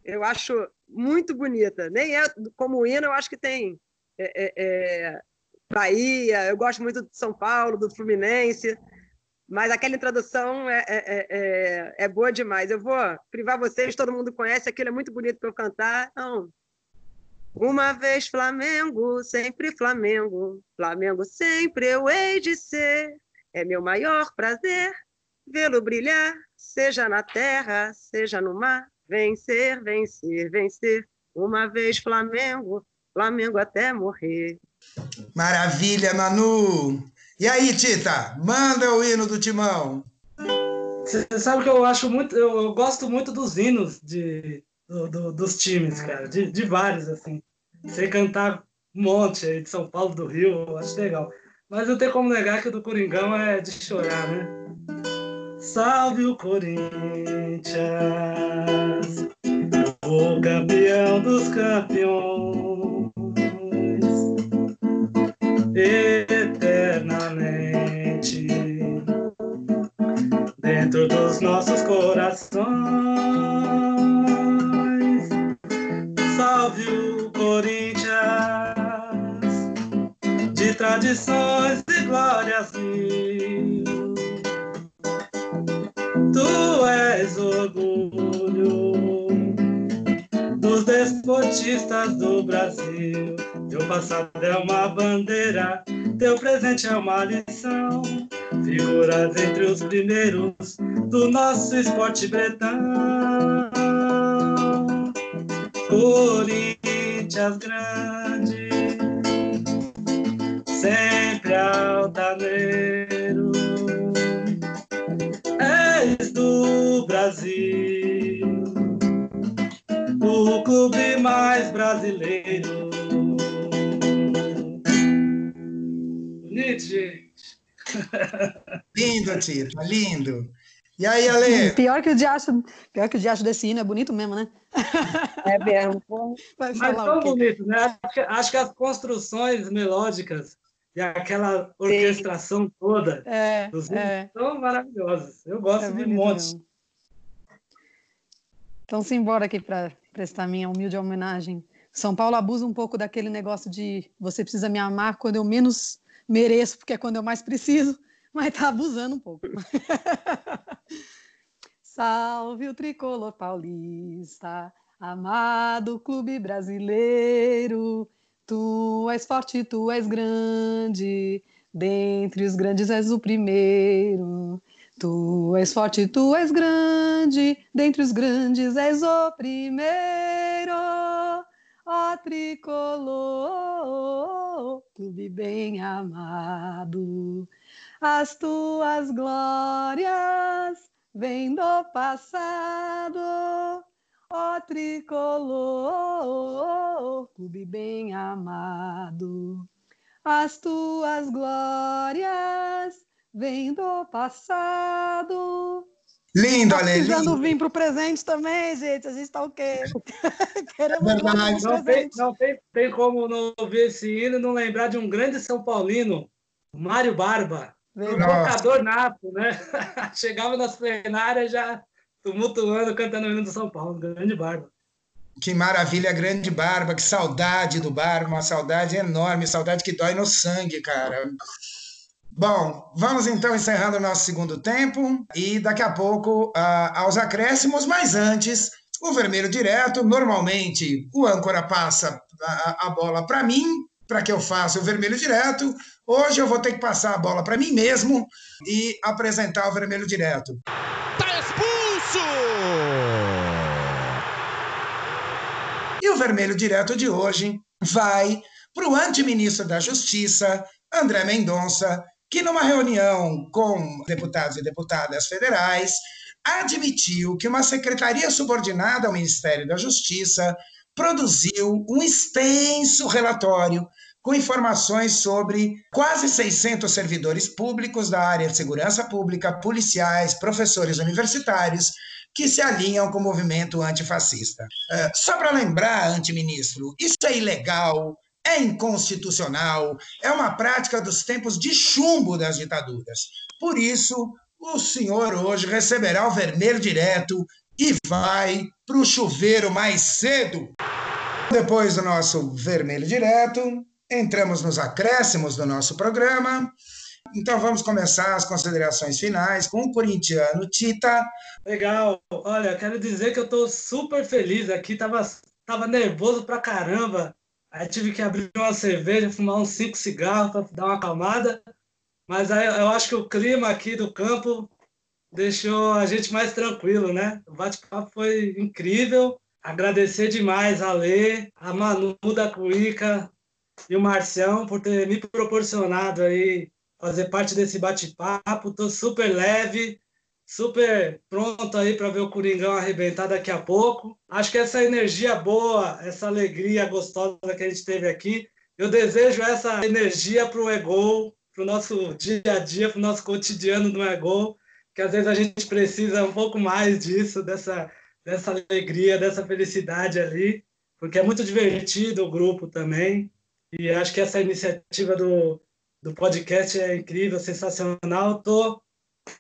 eu acho muito bonita. Nem é como hino, eu acho que tem é, é, é, Bahia, eu gosto muito de São Paulo, do Fluminense, mas aquela introdução é, é, é, é- boa demais. Eu vou privar vocês, todo mundo conhece, aquilo é muito bonito para eu cantar. Então, uma vez Flamengo, sempre Flamengo, Flamengo sempre eu hei de ser. É meu maior prazer vê-lo brilhar, seja na terra, seja no mar. Vencer, vencer, vencer. Uma vez Flamengo, Flamengo até morrer. Maravilha, Manu! E aí, Tita, manda o hino do Timão. Você sabe que eu acho muito, eu, gosto muito dos hinos de, do- do- dos times, cara, de, de vários, assim. Sei cantar um monte aí de São Paulo, do Rio, eu acho legal. Mas não tem como negar que o do Coringão é de chorar, né? Salve o Corinthians, o campeão dos campeões, eternamente dentro dos nossos corações. Salve o Corinthians, de tradições e glórias mil. Tu dos desportistas do Brasil. Teu passado é uma bandeira, teu presente é uma lição. Figuras entre os primeiros do nosso esporte bretão. Corinthians grande, sempre altaneiro. És do Brasil, clube mais brasileiro. Bonito, gente. Lindo, Tita, lindo. E aí, Ale? Pior que o diacho, pior que o diacho desse hino, é bonito mesmo, né? É mesmo. Mas tão bonito, né? Acho que, acho que as construções melódicas e aquela orquestração toda É, dos é. são maravilhosas. Eu gosto É de um monte. mesmo. Então, simbora aqui para prestar minha humilde homenagem. São Paulo abusa um pouco daquele negócio de você precisa me amar quando eu menos mereço, porque é quando eu mais preciso, mas tá abusando um pouco. Salve o tricolor paulista, amado clube brasileiro. Tu és forte, tu és grande, dentre os grandes és o primeiro. Tu és forte, tu és grande, dentre os grandes és o primeiro. Ó tricolor, clube bem amado, as tuas glórias vêm do passado. Ó tricolor, clube bem amado, as tuas glórias vêm do passado. Lindo, Ale. precisando lindo. vir pro presente também, gente. A gente tá o quê? Queremos verdade. Não, tem, não tem, tem como não ouvir esse hino e não lembrar de um grande São Paulino, Mário Barba, provocador nato, né? Chegava nas plenárias já tumultuando, cantando o hino do São Paulo, grande Barba. Que maravilha, grande Barba, que saudade do Barba, uma saudade enorme, saudade que dói no sangue, cara. Bom, vamos então encerrando o nosso segundo tempo e daqui a pouco ah, aos acréscimos, mas antes, o vermelho direto. Normalmente o âncora passa a, a bola para mim, para que eu faça o vermelho direto. Hoje eu vou ter que passar a bola para mim mesmo e apresentar o vermelho direto. Tá expulso! E o vermelho direto de hoje vai para o antiministro da Justiça, André Mendonça, que numa reunião com deputados e deputadas federais admitiu que uma secretaria subordinada ao Ministério da Justiça produziu um extenso relatório com informações sobre quase 600 servidores públicos da área de segurança pública, policiais, professores universitários que se alinham com o movimento antifascista. Uh, só para lembrar, antiministro, isso é ilegal, é inconstitucional, é uma prática dos tempos de chumbo das ditaduras. Por isso, o senhor hoje receberá o vermelho direto e vai para o chuveiro mais cedo. Depois do nosso vermelho direto, entramos nos acréscimos do nosso programa. Então vamos começar as considerações finais com o corintiano Tita. Legal. Olha, quero dizer que eu estou super feliz aqui. Tava, tava nervoso pra caramba. Aí tive que abrir uma cerveja, fumar uns cinco cigarros para dar uma acalmada. Mas aí eu acho que o clima aqui do campo deixou a gente mais tranquilo, né? O bate-papo foi incrível. Agradecer demais a Lê, a Manu da Cuica e o Marcião por ter me proporcionado aí fazer parte desse bate-papo. Estou super leve, super pronto aí para ver o Coringão arrebentar daqui a pouco. Acho que essa energia boa, essa alegria gostosa que a gente teve aqui, eu desejo essa energia para o Egol, para o nosso dia a dia, para o nosso cotidiano do Egol, que às vezes a gente precisa um pouco mais disso, dessa, dessa alegria, dessa felicidade ali, porque é muito divertido o grupo também. E acho que essa iniciativa do, do podcast é incrível, sensacional. Estou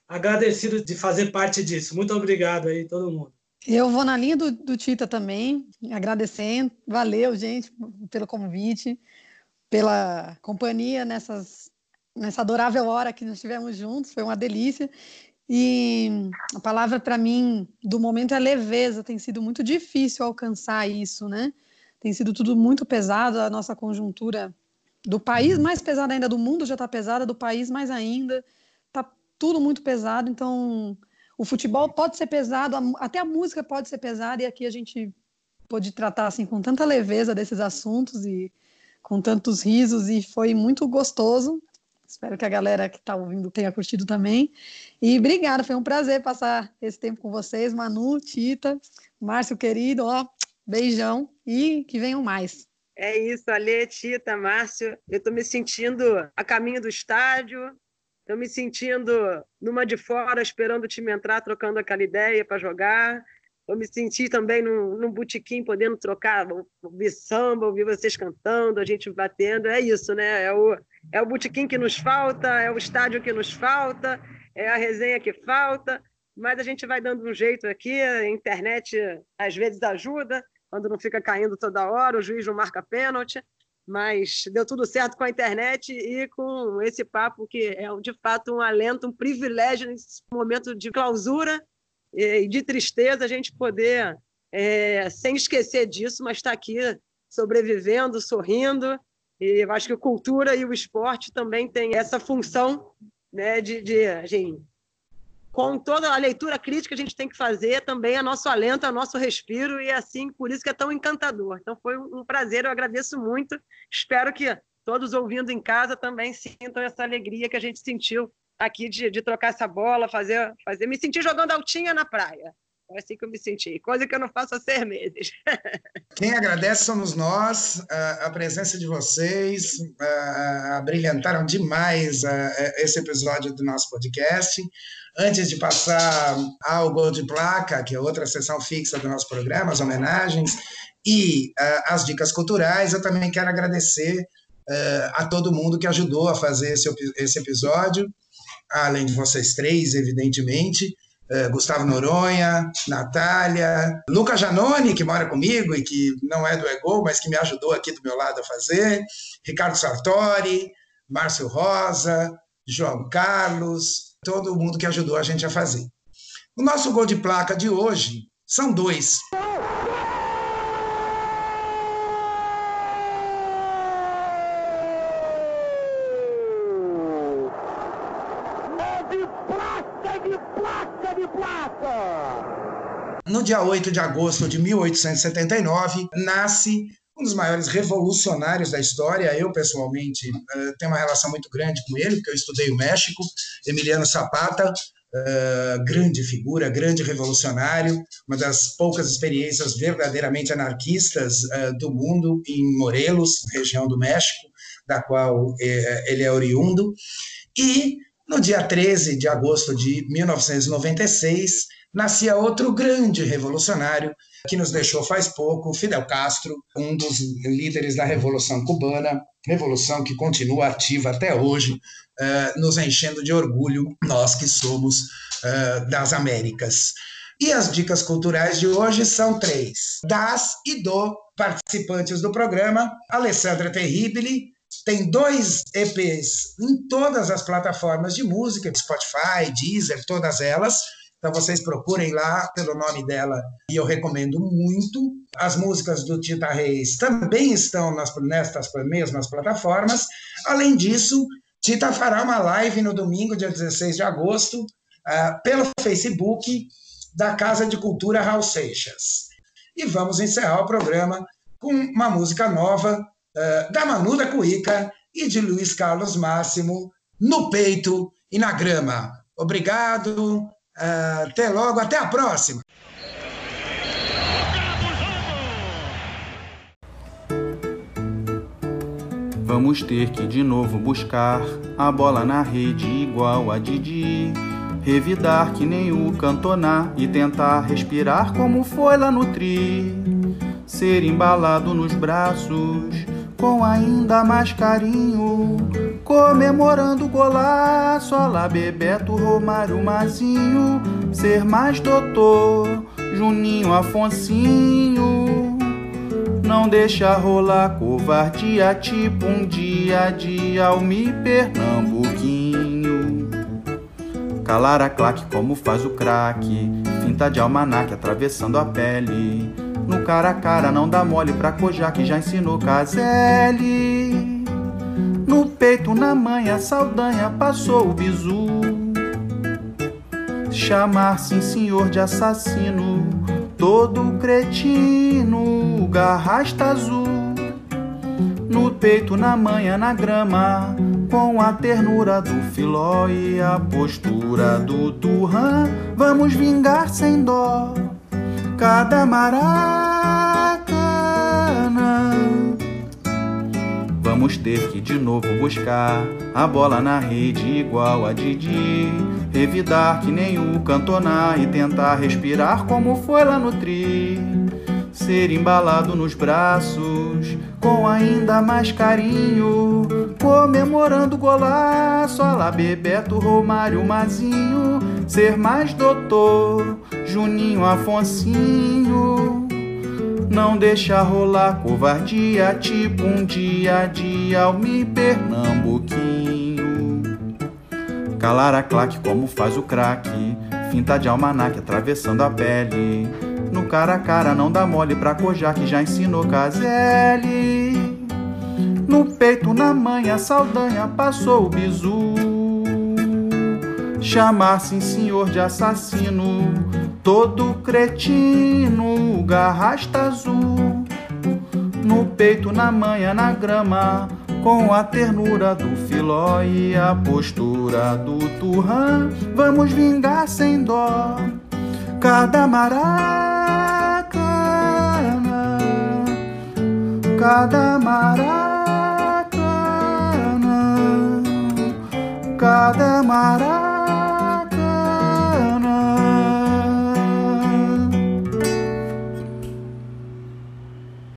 agradecido de fazer parte disso. Muito obrigado aí, todo mundo. Eu vou na linha do, do Tita também, agradecendo. Valeu, gente, pelo convite, pela companhia nessas, nessa adorável hora que nós tivemos juntos. Foi uma delícia. E a palavra para mim do momento é leveza. Tem sido muito difícil alcançar isso, né? Tem sido tudo muito pesado. A nossa conjuntura do país mais pesada ainda, do mundo já está pesada, do país mais ainda. Tudo muito pesado. Então, o futebol pode ser pesado, até a música pode ser pesada, e aqui a gente pôde tratar assim com tanta leveza desses assuntos e com tantos risos, e foi muito gostoso. Espero que a galera que está ouvindo tenha curtido também. E obrigada, foi um prazer passar esse tempo com vocês, Manu, Tita, Márcio querido, ó, beijão e que venham mais. É isso, Ale, Tita, Márcio. Eu estou me sentindo a caminho do estádio, estou me sentindo numa de fora, esperando o time entrar, trocando aquela ideia para jogar. Eu me senti também num, num botequim, podendo trocar, ouvir samba, ouvir vocês cantando, a gente batendo. É isso, né? É o, é o botequim que nos falta, é o estádio que nos falta, é a resenha que falta. mas a gente vai dando um jeito aqui, a internet às vezes ajuda, quando não fica caindo toda hora, o juiz não marca pênalti, mas deu tudo certo com a internet e com esse papo que é de fato um alento, um privilégio nesse momento de clausura e de tristeza a gente poder, é, sem esquecer disso, mas estar tá aqui sobrevivendo, sorrindo. E eu acho que a cultura e o esporte também têm essa função né, de, de assim, com toda a leitura crítica que a gente tem que fazer, também é nosso alento, é nosso respiro, e é assim, por isso que é tão encantador. Então foi um prazer, eu agradeço muito. Espero que todos ouvindo em casa também sintam essa alegria que a gente sentiu aqui de, de trocar essa bola, fazer, fazer, me sentir jogando altinha na praia. É assim que eu me senti, coisa que eu não faço há seis meses. Quem agradece somos nós, a, presença de vocês, brilhantaram demais esse episódio do nosso podcast. Antes de passar ao Gol de Placa, que é outra sessão fixa do nosso programa, as homenagens, e as dicas culturais, eu também quero agradecer a todo mundo que ajudou a fazer esse, esse episódio, além de vocês três, evidentemente. É, Gustavo Noronha, Natália, Luca Janoni, que mora comigo e que não é do Ego, mas que me ajudou aqui do meu lado a fazer, Ricardo Sartori, Márcio Rosa, João Carlos, todo mundo que ajudou a gente a fazer. O nosso gol de placa de hoje são dois. No dia 8 de agosto de 1879, nasce um dos maiores revolucionários da história. Eu, pessoalmente, eh, tenho uma relação muito grande com ele, porque eu estudei o México. Emiliano Zapata, eh, grande figura, grande revolucionário, uma das poucas experiências verdadeiramente anarquistas eh, do mundo em Morelos, região do México, da qual ele é oriundo. E no dia 13 de agosto de 1996, nascia outro grande revolucionário que nos deixou faz pouco, Fidel Castro, um dos líderes da Revolução Cubana, revolução que continua ativa até hoje, uh, nos enchendo de orgulho, nós que somos uh, das Américas. E as dicas culturais de hoje são três: das e do participantes do programa, Alessandra Terribili, tem dois EPs em todas as plataformas de música, Spotify, Deezer, todas elas. Então vocês procurem lá pelo nome dela e eu recomendo muito. As músicas do Tita Reis também estão nas, nestas mesmas plataformas. Além disso, Tita fará uma live no domingo, dia 16 de agosto, uh, pelo Facebook da Casa de Cultura Raul Seixas. E vamos encerrar o programa com uma música nova uh, da Manu da Cuíca e de Luiz Carlos Máximo, No Peito e na Grama. Obrigado, até logo, até a próxima. Vamos ter que de novo buscar a bola na rede igual a Didi. Revidar que nem o cantonar e tentar respirar como foi lá no tri. Ser embalado nos braços com ainda mais carinho, comemorando o golaço, lá Bebeto, Romário, Mazinho, ser mais doutor, Juninho, Afonsinho. Não deixa rolar covardia, tipo um dia a dia ao me Pernambuquinho. Calar a claque como faz o craque, finta de almanaque atravessando a pele no cara a cara não dá mole pra cojar que já ensinou Caselli. No peito, na manha, Saldanha passou o bizu. Chamar sim senhor de assassino, todo cretino, garrasta azul. No peito, na manha, na grama, com a ternura do filó e a postura do turrã, vamos vingar sem dó cada maracana. Vamos ter que de novo buscar a bola na rede igual a Didi. Revidar que nem o cantonar e tentar respirar como foi lá no tri. Ser embalado nos braços com ainda mais carinho comemorando golaço, lá Bebeto, Romário, Mazinho, ser mais doutor, Juninho, Afonsinho. Não deixa rolar covardia, tipo um dia a dia, Almi Pernambuquinho. Calar a claque como faz o craque, finta de almanaque atravessando a pele. No cara a cara não dá mole pra cojar que já ensinou Caselli. No peito, na manha, Saldanha passou o bizu. Chamar-se senhor de assassino, todo cretino, garrasta azul. No peito, na manha, na grama, com a ternura do filó e a postura do turrã, vamos vingar sem dó. Cada maracana, cada maracana. cada maracana